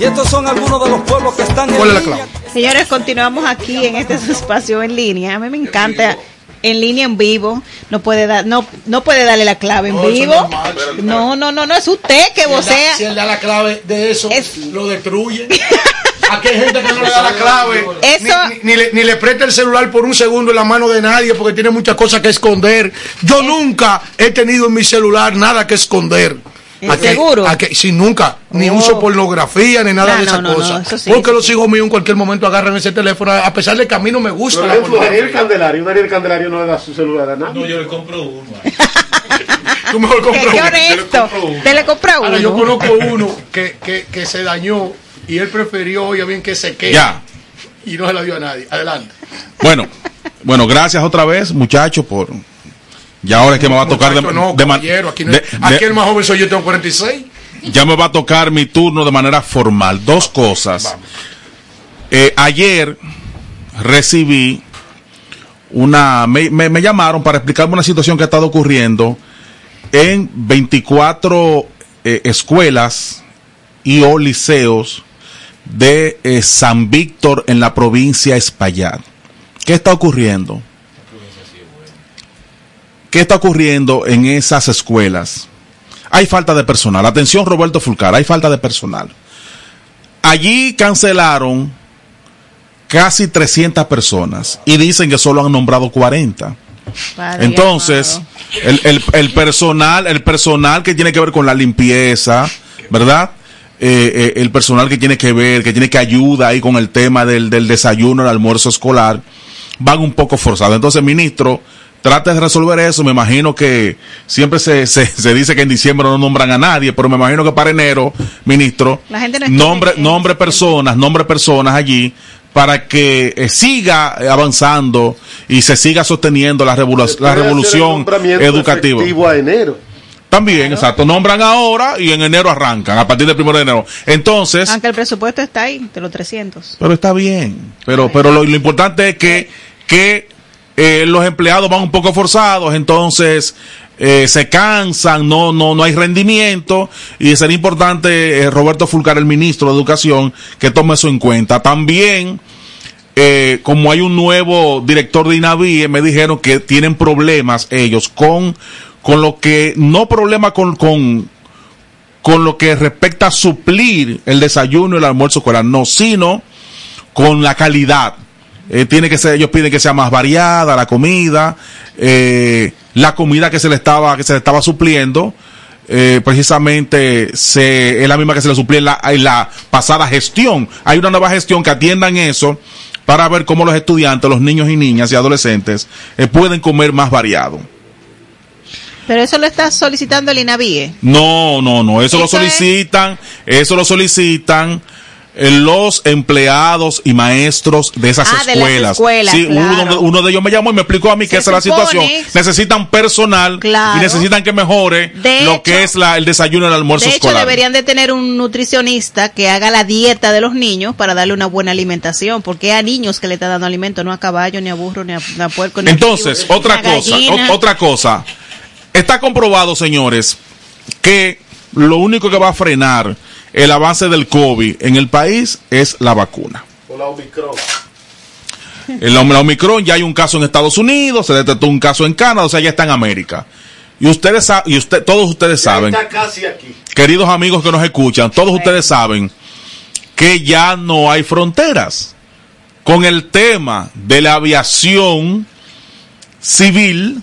estos son algunos de los pueblos que están en ¿Cuál es la clave? Señores, continuamos aquí en este espacio en línea. A mí me encanta en línea en vivo. No puede dar, no, no puede darle la clave en No, vivo. No, no, no, no es usted que Si él da- vocea. Si él da la clave de eso, lo destruye. Aquí hay gente que no le da la clave, Eso- ni, ni- ni le, ni le presta el celular por un segundo en la mano de nadie porque tiene muchas cosas que esconder. Yo nunca he tenido en mi celular nada que esconder. ¿En Aquí- seguro? aquí- sí, nunca. Ni Oh. uso pornografía ni nada No, de no, esas no, no, cosas. sí, porque los hijos míos en cualquier momento agarran ese teléfono, a pesar de que a mí no me gusta. Por ejemplo. Candelario, Daniel Candelario no le da su celular a nadie. No, yo le compro uno. Tú mejor Qué, compra qué uno. honesto. Te le compra uno. Ahora, yo conozco uno que, que, que se dañó y él prefirió, oye bien, que se quede. Ya. Y no se la dio a nadie. Adelante. Bueno, bueno, gracias otra vez, muchachos, por. Ya ahora es que me va a tocar de, no, de aquí, no- de- aquí el más joven soy yo, tengo 46. ya me va a tocar mi turno de manera formal. Dos cosas. Eh, ayer recibí una. Me, me- me llamaron para explicarme una situación que ha estado ocurriendo en 24 eh, escuelas y o liceos de eh, San Víctor en la provincia de Espaillat. ¿Qué está ocurriendo? ¿Qué está ocurriendo en esas escuelas? Hay falta de personal. Atención, Roberto Fulcar, hay falta de personal. Allí cancelaron casi 300 personas y dicen que solo han nombrado 40. Padre Entonces, el, el- el personal, el personal que tiene que ver con la limpieza, ¿verdad? Eh, eh, el personal que tiene que ver, que tiene que ayudar ahí con el tema del, del desayuno, el almuerzo escolar, van un poco forzados. Entonces, ministro, trate de resolver eso. Me imagino que siempre se, se, se dice que en diciembre no nombran a nadie, pero me imagino que para enero, ministro, La gente no entiende nombre, nombre personas, nombre personas allí para que eh, siga avanzando y se siga sosteniendo la, revolu- la revolución educativa. a enero. También, exacto. Nombran ahora y en enero arrancan, a partir del primero de enero. Entonces, Aunque el presupuesto está ahí, de los 300. pero está bien. Pero, pero lo, lo importante es que, que eh, los empleados van un poco forzados, entonces eh, se cansan, no, no, no hay rendimiento. Y sería importante, eh, Roberto Fulcar, el ministro de Educación, que tome eso en cuenta. También, como hay un nuevo director de INAVIE, me dijeron que tienen problemas ellos con, con lo que, no problema con, con, con lo que respecta a suplir el desayuno y el almuerzo escolar, no, sino con la calidad. Eh, tiene que ser, ellos piden que sea más variada la comida, eh, la comida que se le estaba, que se le estaba supliendo, eh, precisamente se, es la misma que se le suplía en la, en la pasada gestión. Hay una nueva gestión que atiendan eso para ver cómo los estudiantes, los niños y niñas y adolescentes eh, pueden comer más variado. Pero eso lo está solicitando el INAVIE. No, no, no, eso, lo es- solicitan, eso lo solicitan los empleados y maestros de esas Ah, de las escuelas. escuelas, sí, claro. uno, uno de ellos me llamó y me explicó a mí esa es la situación. Necesitan personal Claro. y necesitan que mejore De lo hecho- que es la, el desayuno y el almuerzo De hecho, escolar. deberían de tener un nutricionista que haga la dieta de los niños para darle una buena alimentación, porque a niños que le está dando alimento, no a caballo, ni a burro, ni a, ni a puerco, ni Entonces, otra cosa, o- otra cosa. Está comprobado, señores, que lo único que va a frenar el avance del COVID en el país es la vacuna. Con la Omicron. El la Omicron ya hay un caso en Estados Unidos, se detectó un caso en Canadá, o sea, ya está en América. Y ustedes y usted, todos ustedes saben, Está casi aquí. queridos amigos que nos escuchan, todos ustedes saben que ya no hay fronteras. Con el tema de la aviación civil,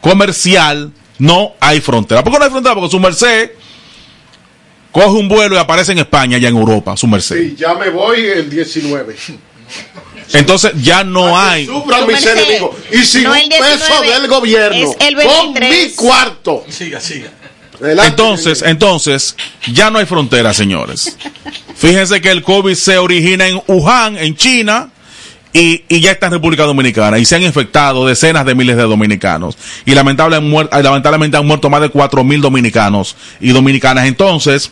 comercial, no hay frontera. ¿Por qué no hay frontera? Porque su merced coge un vuelo y aparece en España, ya en Europa, su merced. Sí, ya me voy el 19. Entonces ya no hay. Sufran mis Merced, enemigos. Y sin no un el peso 19, del gobierno. es el Con 23. mi cuarto. Siga, siga. Entonces, entonces, ya no hay frontera, señores. Fíjense que el COVID se origina en Wuhan, en China, y, y ya está en República Dominicana. Y se han infectado decenas de miles de dominicanos. Y lamentable, muer- eh, lamentablemente han muerto más de cuatro mil dominicanos y dominicanas. Entonces,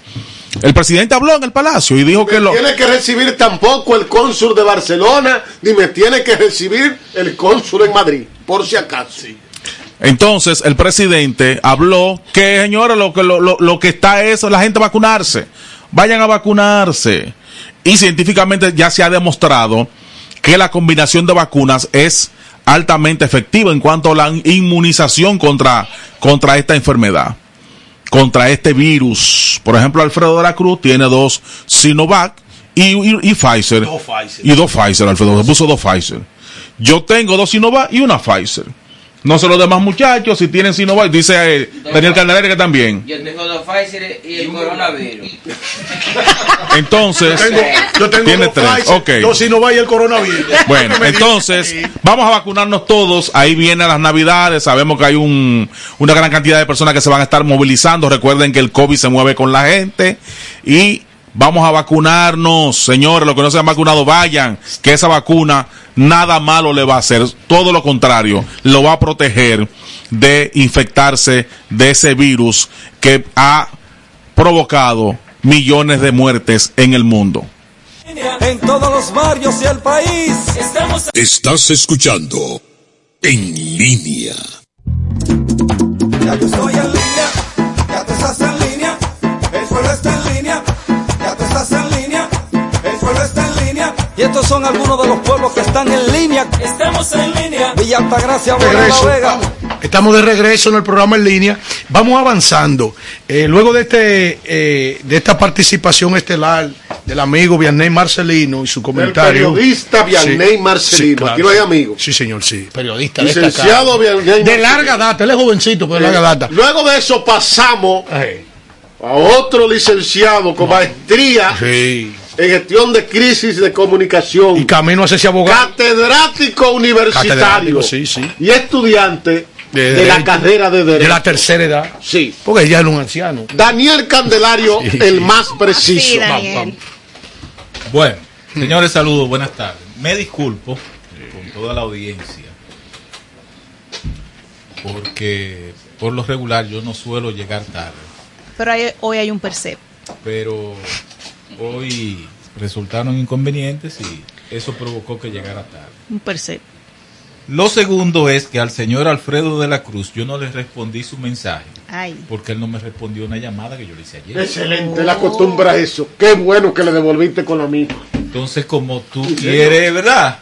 el presidente habló en el Palacio y dijo que lo... Tiene que recibir tampoco el cónsul de Barcelona, ni me tiene que recibir el cónsul en Madrid, por si acaso. Entonces, el presidente habló que, señores, lo que, lo, lo- lo que está es la gente vacunarse. Vayan a vacunarse. Y científicamente ya se ha demostrado que la combinación de vacunas es altamente efectiva en cuanto a la inmunización contra, contra esta enfermedad, contra este virus. Por ejemplo, Alfredo de la Cruz tiene dos Sinovac y, y- y Pfizer. Dos Pfizer. Y dos Pfizer, Alfredo. Se puso dos Pfizer. Yo tengo dos Sinovac y una Pfizer. No sé los demás muchachos si tienen Sinovac. Dice eh, Daniel Candelaria que también. Yo tengo dos Pfizer y el coronavirus. Entonces, Yo tengo, yo tengo tiene dos tres. Pfizer, Ok. dos Sinovac y el coronavirus. Bueno, entonces, vamos a vacunarnos todos. Ahí vienen las navidades. Sabemos que hay un, una gran cantidad de personas que se van a estar movilizando. Recuerden que el COVID se mueve con la gente. Y vamos a vacunarnos. Señores, los que no se han vacunado, vayan. Que esa vacuna nada malo le va a hacer. Todo lo contrario, lo va a proteger de infectarse de ese virus que ha provocado millones de muertes en el mundo. En todos los barrios y el país. Estamos Estás escuchando En Línea. Ya yo estoy en estos son algunos de los pueblos que están en línea. Estamos en línea. Villa Altagracia, Buena regreso. Vega. Estamos de regreso en el programa en línea. Vamos avanzando. Eh, luego de este eh, de esta participación estelar del amigo Vianney Marcelino y su comentario. periodista Vianney Marcelino. Aquí no hay amigos. Sí, señor, sí. Periodista Licenciado. Vianney De Marcelino. larga data. Él es jovencito, pero de larga data. Luego de eso pasamos a otro licenciado con maestría Sí. En gestión de crisis de comunicación. Y camino a ese abogado. Catedrático universitario. Catedrático, sí, sí. Y estudiante de, la derecho. carrera de Derecho. De la tercera edad. Sí. Porque ya es un anciano. Daniel Candelario, Sí. el más preciso. Sí. Bueno, señores, saludos, buenas tardes. Me disculpo con toda la audiencia porque por lo regular yo no suelo llegar tarde, Pero hay- hoy hay un percep. pero hoy resultaron inconvenientes y eso provocó que llegara tarde. Un percep. Lo segundo es que al señor Alfredo de la Cruz yo no le respondí su mensaje Ay. porque él no me respondió una llamada que yo le hice ayer. Excelente, la acostumbra eso. Qué bueno que le devolviste con la misma. Entonces, como tú quieres, ¿verdad?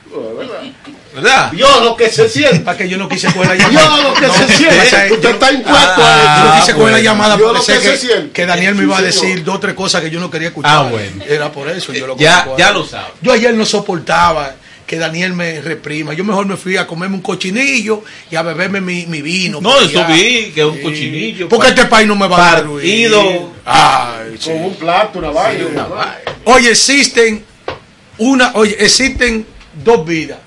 ¿Verdad? Yo lo que se siente. Para que yo no quise coger la Yo llamada. lo que No, se siente. Usted está impuesto Ah, a Yo eso. quise coger la bueno. llamada porque sé que se que, siente. que Daniel me iba a Sí, decir señor. dos o tres cosas que yo no quería escuchar. Ah, bueno. Era por eso. Yo lo Ya- ya lo sabe. Yo ayer no soportaba que Daniel me reprima. Yo mejor me fui a comerme un cochinillo y a beberme mi, mi vino. No, eso vi, que es un cochinillo. Porque este país no me va a dar Partido. Ay, sí. Con un plato, una vaina. vaina. Oye, existen una, oye, existen dos vidas.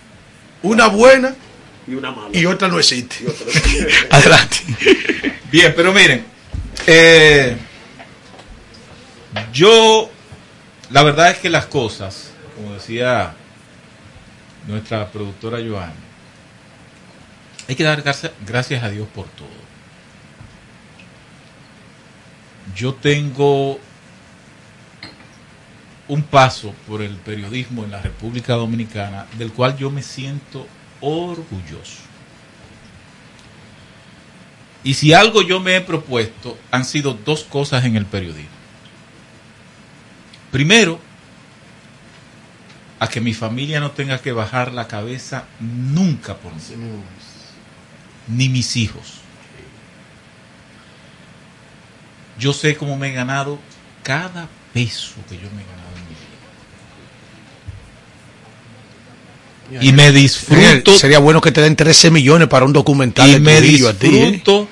Una buena Y una mala. y otra no existe. Adelante. Bien, pero miren, eh, yo la verdad es que las cosas, como decía nuestra productora Joana, hay que dar gracias, gracias a Dios por todo. Yo tengo un paso por el periodismo en la República Dominicana del cual yo me siento orgulloso. Y si algo yo me he propuesto, han sido dos cosas en el periodismo. Primero, a que mi familia no tenga que bajar la cabeza nunca por mí, ni mis hijos. Yo sé cómo me he ganado cada peso que yo me he ganado en mi vida. Y me disfruto. Sería bueno que te den 13 millones para un documental Y de me Trujillo a ti, ¿eh? disfruto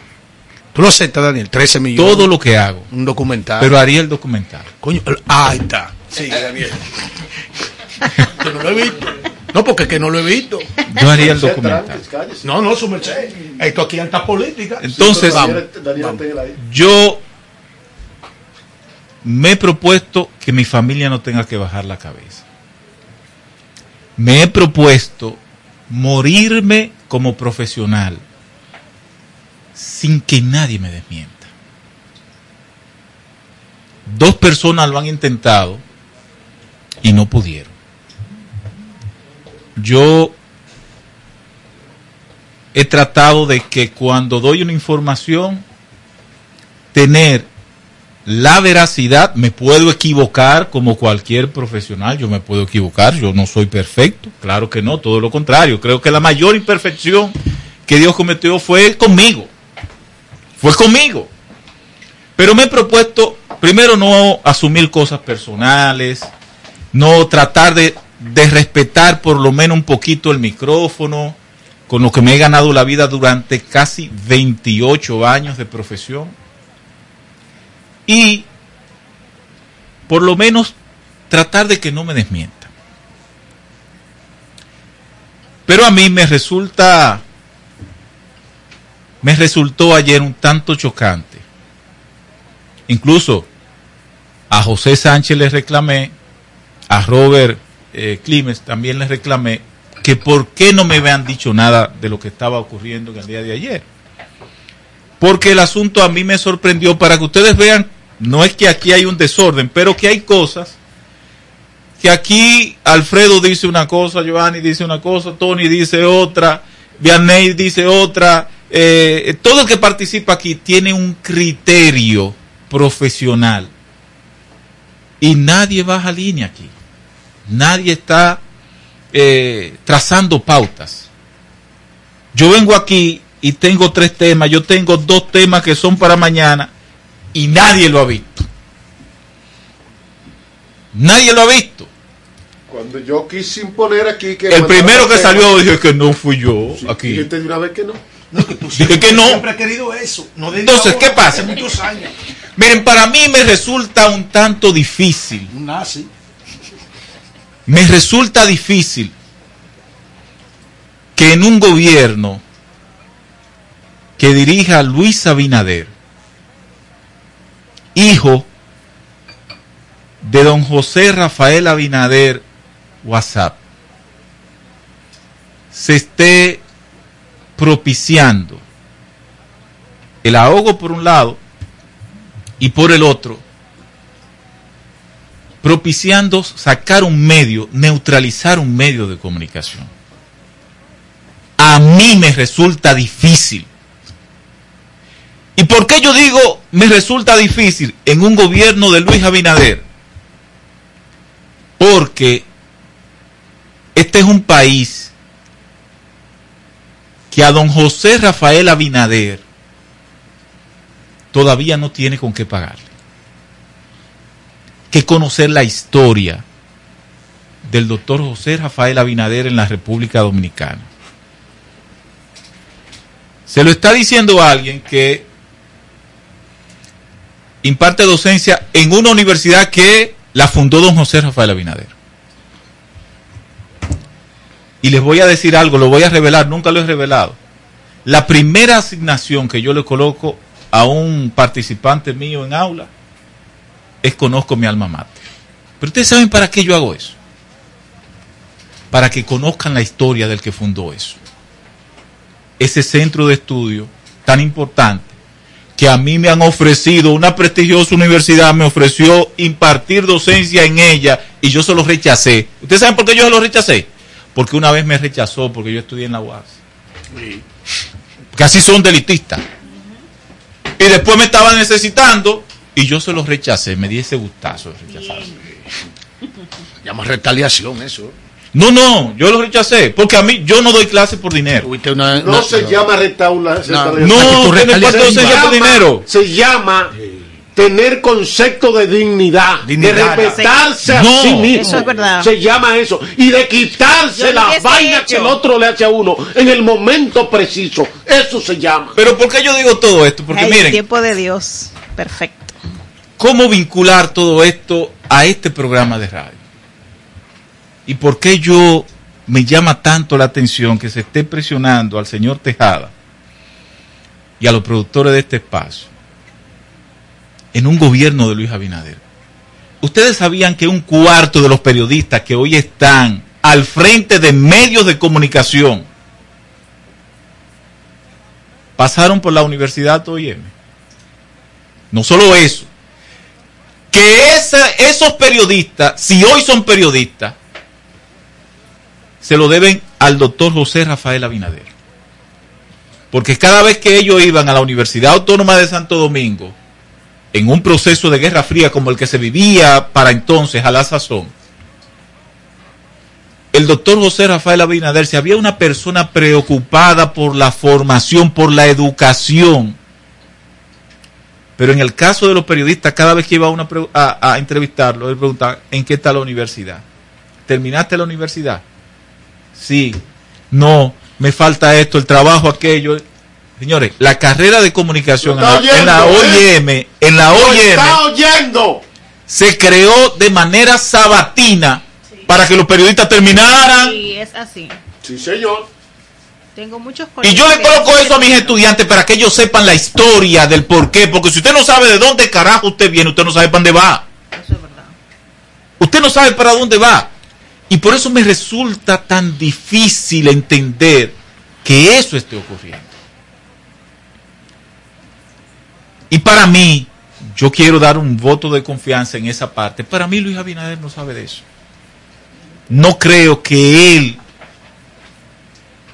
Tú lo aceptas, Daniel, 13 millones. todo lo que hago. Un documental. Pero haría el documental. Coño, ah, ahí está. Sí, Daniel. que no lo he visto. No, porque es que no lo he visto. Yo haría el documental. No, no, su merced. Esto aquí es alta política. Entonces, vamos. Daniel, vamos. Yo me he propuesto que mi familia no tenga que bajar la cabeza. Me he propuesto morirme como profesional sin que nadie me desmienta. Dos personas lo han intentado y no pudieron. Yo he tratado de que cuando doy una información, tener la veracidad, me puedo equivocar como cualquier profesional, yo me puedo equivocar, yo no soy perfecto, claro que no, todo lo contrario, creo que la mayor imperfección que Dios cometió fue conmigo, fue conmigo. Pero me he propuesto, primero, no asumir cosas personales, no tratar de, de respetar por lo menos un poquito el micrófono, con lo que me he ganado la vida durante casi 28 años de profesión. Y por lo menos tratar de que no me desmientan. Pero a mí me resulta, me resultó ayer un tanto chocante. Incluso a José Sánchez le reclamé, a Robert eh, Climes también le reclamé que por qué no me habían dicho nada de lo que estaba ocurriendo en el día de ayer. Porque el asunto a mí me sorprendió para que ustedes vean, no es que aquí hay un desorden, pero que hay cosas que aquí Alfredo dice una cosa, Giovanni dice una cosa, Tony dice otra, Vianney dice otra, eh, todo el que participa aquí tiene un criterio profesional y nadie baja línea aquí, nadie está eh, trazando pautas. Yo vengo aquí y tengo tres temas, yo tengo dos temas que son para mañana y nadie lo ha visto. Nadie lo ha visto. Cuando yo quise imponer aquí que... El primero que salió dije que no fui yo aquí. Dijiste de una vez que no. Dije que no. Siempre he querido eso. No Entonces, ahora, ¿qué pasa? Hace muchos años. Miren, para mí me resulta un tanto difícil. Un nazi. Me resulta difícil que en un gobierno que dirija Luis Abinader, hijo de don José Rafael Abinader WhatsApp, se esté propiciando el ahogo por un lado y por el otro, propiciando sacar un medio, neutralizar un medio de comunicación. A mí me resulta difícil. ¿Y por qué yo digo me resulta difícil en un gobierno de Luis Abinader? Porque este es un país que a don José Rafael Abinader todavía no tiene con qué pagarle. Que conocer la historia del doctor José Rafael Abinader en la República Dominicana. Se lo está diciendo alguien que imparte docencia en una universidad que la fundó don José Rafael Abinader. Y les voy a decir algo, lo voy a revelar, nunca lo he revelado. La primera asignación que yo le coloco a un participante mío en aula es conozco mi alma mater. Pero ustedes saben para qué yo hago eso. Para que conozcan la historia del que fundó eso. Ese centro de estudio tan importante que a mí me han ofrecido, una prestigiosa universidad me ofreció impartir docencia en ella y yo se lo rechacé. ¿Ustedes saben por qué yo se lo rechacé? Porque una vez me rechazó porque yo estudié en la UAS. Que así son delitistas. Y después me estaban necesitando y yo se los rechacé. Me di ese gustazo de rechazar. Llama retaliación eso. No, no, yo lo rechacé. Porque a mí, yo no doy clase por dinero. No se llama retaula. No, no, usted no imparte docencia por dinero. Se llama tener concepto de dignidad, Dignidad. de respetarse a No. sí mismo. Eso es verdad. Se llama eso. Y de quitarse la vaina hecho. que el otro le hace a uno en el momento preciso. Eso se llama. Pero ¿por qué yo digo todo esto? Porque Ay, el miren, tiempo de Dios. Perfecto. ¿cómo vincular todo esto a este programa de radio? ¿Y por qué yo me llama tanto la atención que se esté presionando al señor Tejada y a los productores de este espacio en un gobierno de Luis Abinader? Ustedes sabían que un cuarto de los periodistas que hoy están al frente de medios de comunicación pasaron por la Universidad OIM. No solo eso, que esos periodistas, si hoy son periodistas, se lo deben al doctor José Rafael Abinader. Porque cada vez que ellos iban a la Universidad Autónoma de Santo Domingo, en un proceso de guerra fría como el que se vivía para entonces a la sazón, el doctor José Rafael Abinader, si había una persona preocupada por la formación, por la educación, pero en el caso de los periodistas, cada vez que iba a, a, a entrevistarlo, él preguntaba, ¿en qué está la universidad? ¿Terminaste la universidad? Sí, no, me falta esto, el trabajo, aquello. Señores, la carrera de comunicación en la, en ¿eh? OIM, en la ¡Lo OIM, está oyendo! se creó de manera sabatina para que los periodistas terminaran. Sí, es así. Sí, señor. Tengo muchos Y yo le coloco eso a mis estudiantes para que ellos sepan la historia del por qué. Porque si usted no sabe de dónde carajo usted viene, usted no sabe para dónde va. Usted no sabe para dónde va. Y por eso me resulta tan difícil entender que eso esté ocurriendo. Y para mí, yo quiero dar un voto de confianza en esa parte. Para mí, Luis Abinader no sabe de eso. No creo que él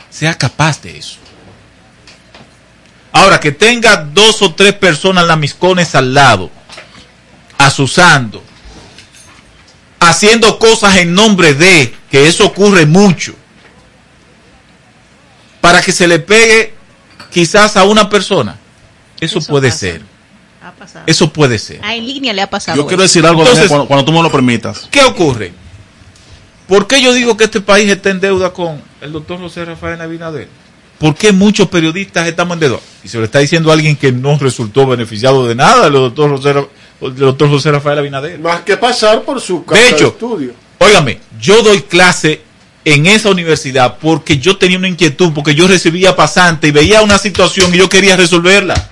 sea capaz de eso. Ahora, que tenga dos o tres personas lamiscones al lado, asusando, haciendo cosas en nombre de, que eso ocurre mucho, para que se le pegue quizás a una persona, eso, Eso puede pasa. ser. Ha pasado. Eso puede ser. Ah, en línea le ha pasado. Yo quiero decir algo, Entonces- cuando, cuando tú me lo permitas. ¿Qué ocurre? ¿Por qué yo digo que este país está en deuda con el doctor José Rafael Abinader? ¿Por qué muchos periodistas estamos en deuda? Y se lo está diciendo a alguien que no resultó beneficiado de nada del doctor José, Ra- del doctor José Rafael Abinader. Más que pasar por su casa De de hecho, estudio. óigame, yo doy clase en esa universidad porque yo tenía una inquietud, porque yo recibía pasante y veía una situación y yo quería resolverla.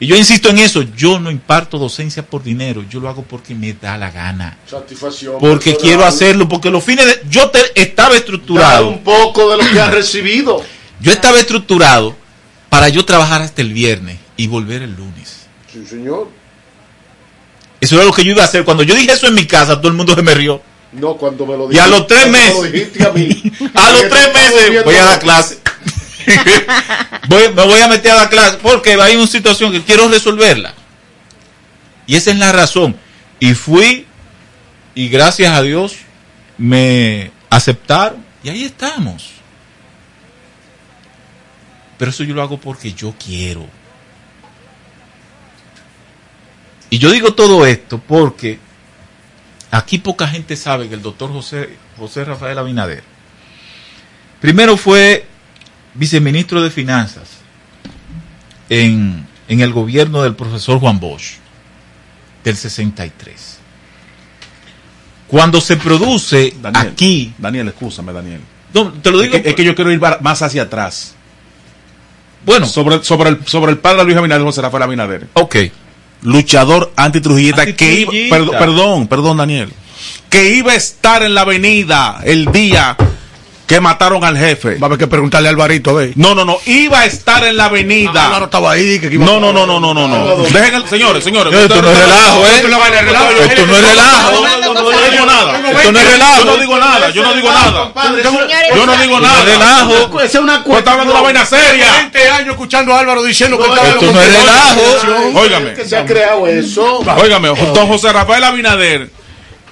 Y yo insisto en eso, yo no imparto docencia por dinero, yo lo hago porque me da la gana. Satisfacción. Porque personal. quiero hacerlo, porque los fines de... Yo te- estaba estructurado, un poco de lo que ha recibido. yo estaba estructurado para yo trabajar hasta el viernes y volver el lunes. Sí, señor. Eso era lo que yo iba a hacer. Cuando yo dije eso en mi casa, todo el mundo se me rió. No, cuando me lo Y a los tres meses. lo dijiste a mí. A los tres meses voy a dar clase. Voy- me voy a meter a dar clase porque hay una situación que quiero resolverla. Y esa es la razón. Y fui y gracias a Dios me aceptaron y ahí estamos. Pero eso yo lo hago porque yo quiero. Y yo digo todo esto porque aquí poca gente sabe que el doctor José, José Rafael Abinader, primero fue viceministro de Finanzas en, en el gobierno del profesor Juan Bosch, del 63. Cuando se produce Daniel, aquí, Daniel, escúchame, Daniel. no, te lo Es digo, que, es que yo quiero ir más hacia atrás. bueno, Sobre, sobre, el, sobre el padre de Luis Abinader, José Rafael Abinader. ok, luchador antitrujillista que iba, Antitrujillista. perdón, perdón, Daniel, que iba a estar en la avenida el día que mataron al jefe. Va a haber que preguntarle a Alvarito, ver. No, no, no, iba a estar en la avenida. Álvaro estaba ahí. Que iba No, no, no, no, no, no, no. Dejen el, señores, señores. Esto no es relajo, ¿eh? Esto no es relajo. Esto no es relajo. Yo no digo nada. Esto no es relajo. Yo no digo nada. Yo no digo nada. Yo no digo nada. relajo. Esa es una Pues está hablando de una vaina seria. 20 años escuchando a Álvaro diciendo que estaba Esto no es relajo. Óigame. que se ha creado eso. Óigame, don José Rafael Abinader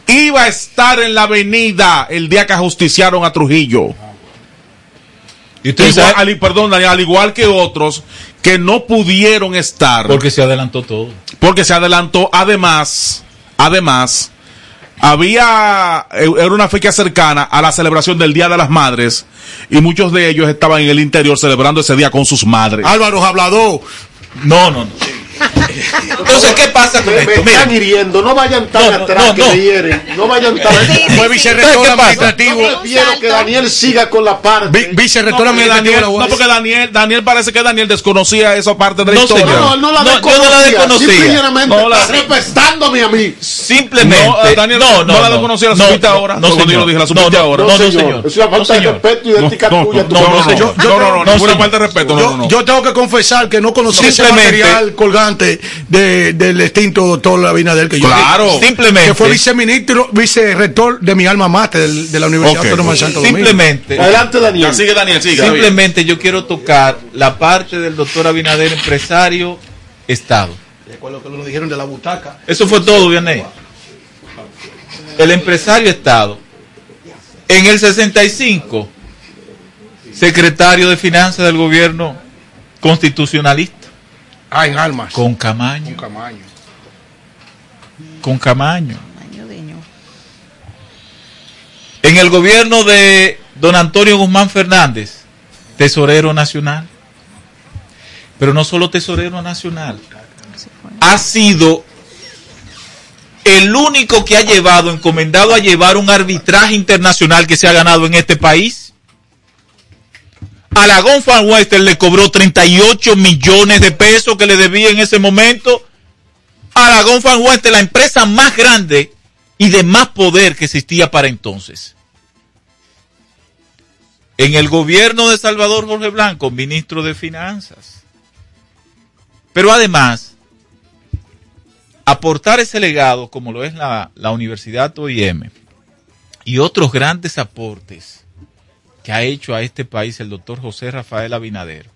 iba a estar en la avenida el día que ajusticiaron a Trujillo. Y usted Igual- sabe- al- perdón, Daniel, al igual que otros que no pudieron estar porque se adelantó todo. porque se adelantó. Además, además, había eh, era una fecha cercana a la celebración del Día de las Madres y muchos de ellos estaban en el interior celebrando ese día con sus madres. Álvaro hablador. No, no, no. Entonces, ¿qué pasa con Me, están Mira, hiriendo, no vayan tan No, no, atrás no, que no. me hieren. No vayan tan atrás. Fue vicerrector administrativo. Yo prefiero que Daniel siga con la parte. Vi- Vicerrector no, porque administrativo Daniel, no, porque Daniel, Daniel parece que Daniel desconocía esa parte de la No, historia. señor. No, no la No, yo desconocía. no la desconocía. Simplemente No la- está respetándome a mí. simplemente. No, eh, Daniel, no la desconocía, la supiste ahora. No, yo señor. lo dije, la no, supiste no, ahora. No, no, señor. Es una falta No, de respeto y de ética no, tuya. no, no, no, yo- no, no, no, No, ninguna falta de respeto, no, Yo, no, no. yo tengo que confesar que no conocía ese material de, del extinto doctor Abinader que yo Claro. Simplemente. que fue viceministro, vicerrector de mi alma mater de la Universidad Ok. Autónoma de Santo Domingo. Simplemente. Adelante, Daniel. Ya sigue Daniel, sigue. Simplemente yo quiero tocar la parte del doctor Abinader, empresario, Estado. Recuerdo que lo dijeron de la butaca. Eso fue todo, Vianney. El empresario Estado. En el 65, secretario de Finanzas del gobierno constitucionalista. Ah, en Almas. Con Camaño. Con Camaño. Con Camaño. Año de ño. En el gobierno de don Antonio Guzmán Fernández, tesorero nacional. Pero no solo tesorero nacional, ha sido el único que ha llevado, encomendado a llevar un arbitraje internacional que se ha ganado en este país. Alagón Fan Western le cobró 38 millones de pesos que le debía en ese momento. Alagón Fan Western, la empresa más grande y de más poder que existía para entonces. En el gobierno de Salvador Jorge Blanco, ministro de Finanzas. Pero además, aportar ese legado, como lo es la, la Universidad OIM, y otros grandes aportes que ha hecho a este país el doctor José Rafael Abinader.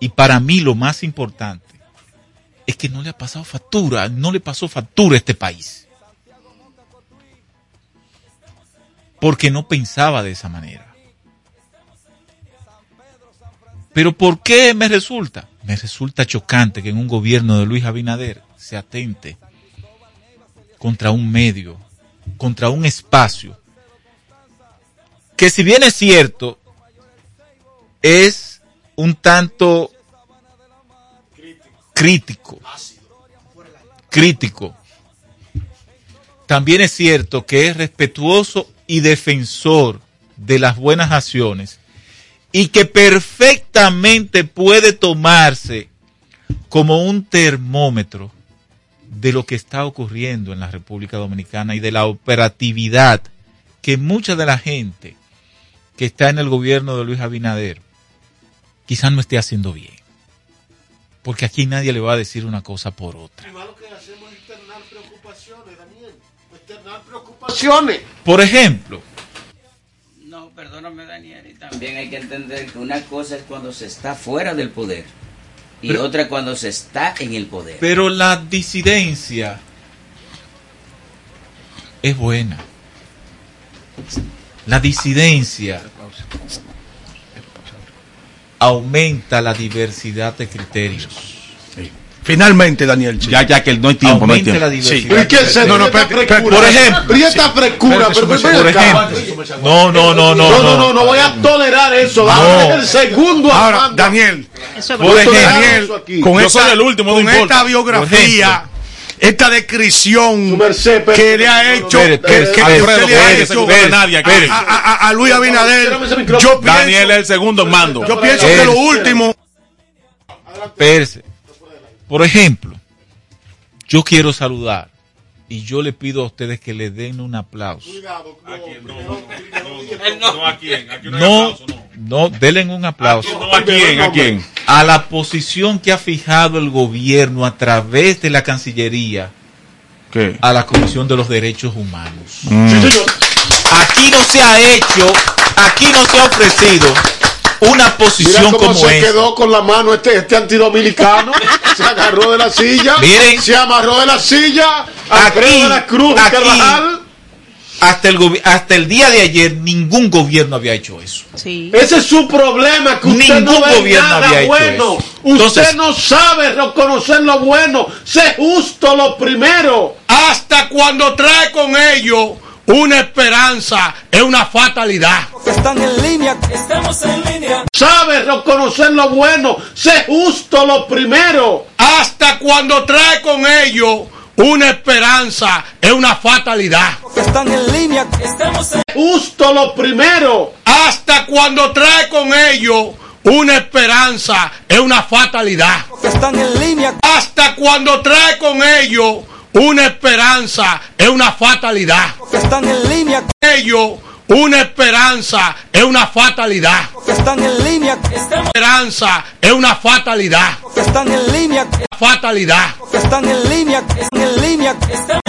Y para mí lo más importante es que no le ha pasado factura, no le pasó factura a este país. Porque no pensaba de esa manera. Pero ¿por qué me resulta? Me resulta chocante que en un gobierno de Luis Abinader se atente contra un medio, contra un espacio, que si bien es cierto, es un tanto crítico, crítico. También es cierto que es respetuoso y defensor de las buenas acciones y que perfectamente puede tomarse como un termómetro de lo que está ocurriendo en la República Dominicana y de la operatividad que mucha de la gente que está en el gobierno de Luis Abinader quizás no esté haciendo bien. Porque aquí nadie le va a decir una cosa por otra. Preocupaciones. Por ejemplo, No, perdóname Daniel, y también hay que entender que una cosa es cuando se está fuera del poder y Pero- otra cuando se está en el poder. pero la disidencia es buena. La disidencia aumenta la diversidad de criterios. Finalmente, Daniel. Ya, ya que no hay tiempo, no hay tiempo. la diversidad. ¿Pero y qué es eso? No, no, por ejemplo. Pero y esta frescura, pero Por ejemplo, no, no, no, no, No, no, no, no voy a tolerar eso. Dame el segundo Ahora. Daniel, Eso es Por verdad. ejemplo, Daniel, con Yo esta, soy el último, no con importa. esta biografía, esta descripción merced, que le ha hecho, no, que, espérate, que espérate, usted le ha espérate, hecho espérate, nadie aquí. a, a- a- a Luis Abinader, yo pienso, Daniel es el segundo en mando. yo pienso que lo último, Espérese. Por ejemplo, yo quiero saludar y yo le pido a ustedes que le den un aplauso. No, ¿a quién? ¿A quién no hay No, aplauso? No. no, denle un aplauso. No, ¿a quién? ¿A quién? A la posición que ha fijado el gobierno a través de la Cancillería ¿Qué? a la Comisión de los Derechos Humanos. Mm. Aquí no se ha hecho, aquí no se ha ofrecido una Mira posición cómo como se esta. quedó con la mano este, este antidominicano. se agarró de la silla. Miren. se amarró de la silla. Aquí, de la Cruz aquí, Carvajal. hasta el, hasta el día de ayer ningún gobierno había hecho eso. Sí. Ese es su problema, que usted Ningún no ve gobierno nada había hecho bueno. eso. Usted Entonces- no sabe reconocer lo bueno. Sé justo lo primero. Hasta cuando trae con ellos una esperanza, es una fatalidad. Están en línea, estamos en línea. Sabe reconocer lo bueno. Sé justo lo primero. Hasta cuando trae con ellos una esperanza, es una fatalidad. Están en línea, estamos en Justo lo primero. Hasta cuando trae con ellos una esperanza, es una fatalidad. están en línea. Hasta cuando trae con ellos una esperanza, es una fatalidad. Que están en línea, Ellos una esperanza, es una fatalidad. que están en línea. Esperanza es una fatalidad. que están en línea, Fatalidad. que están en línea, están en línea, están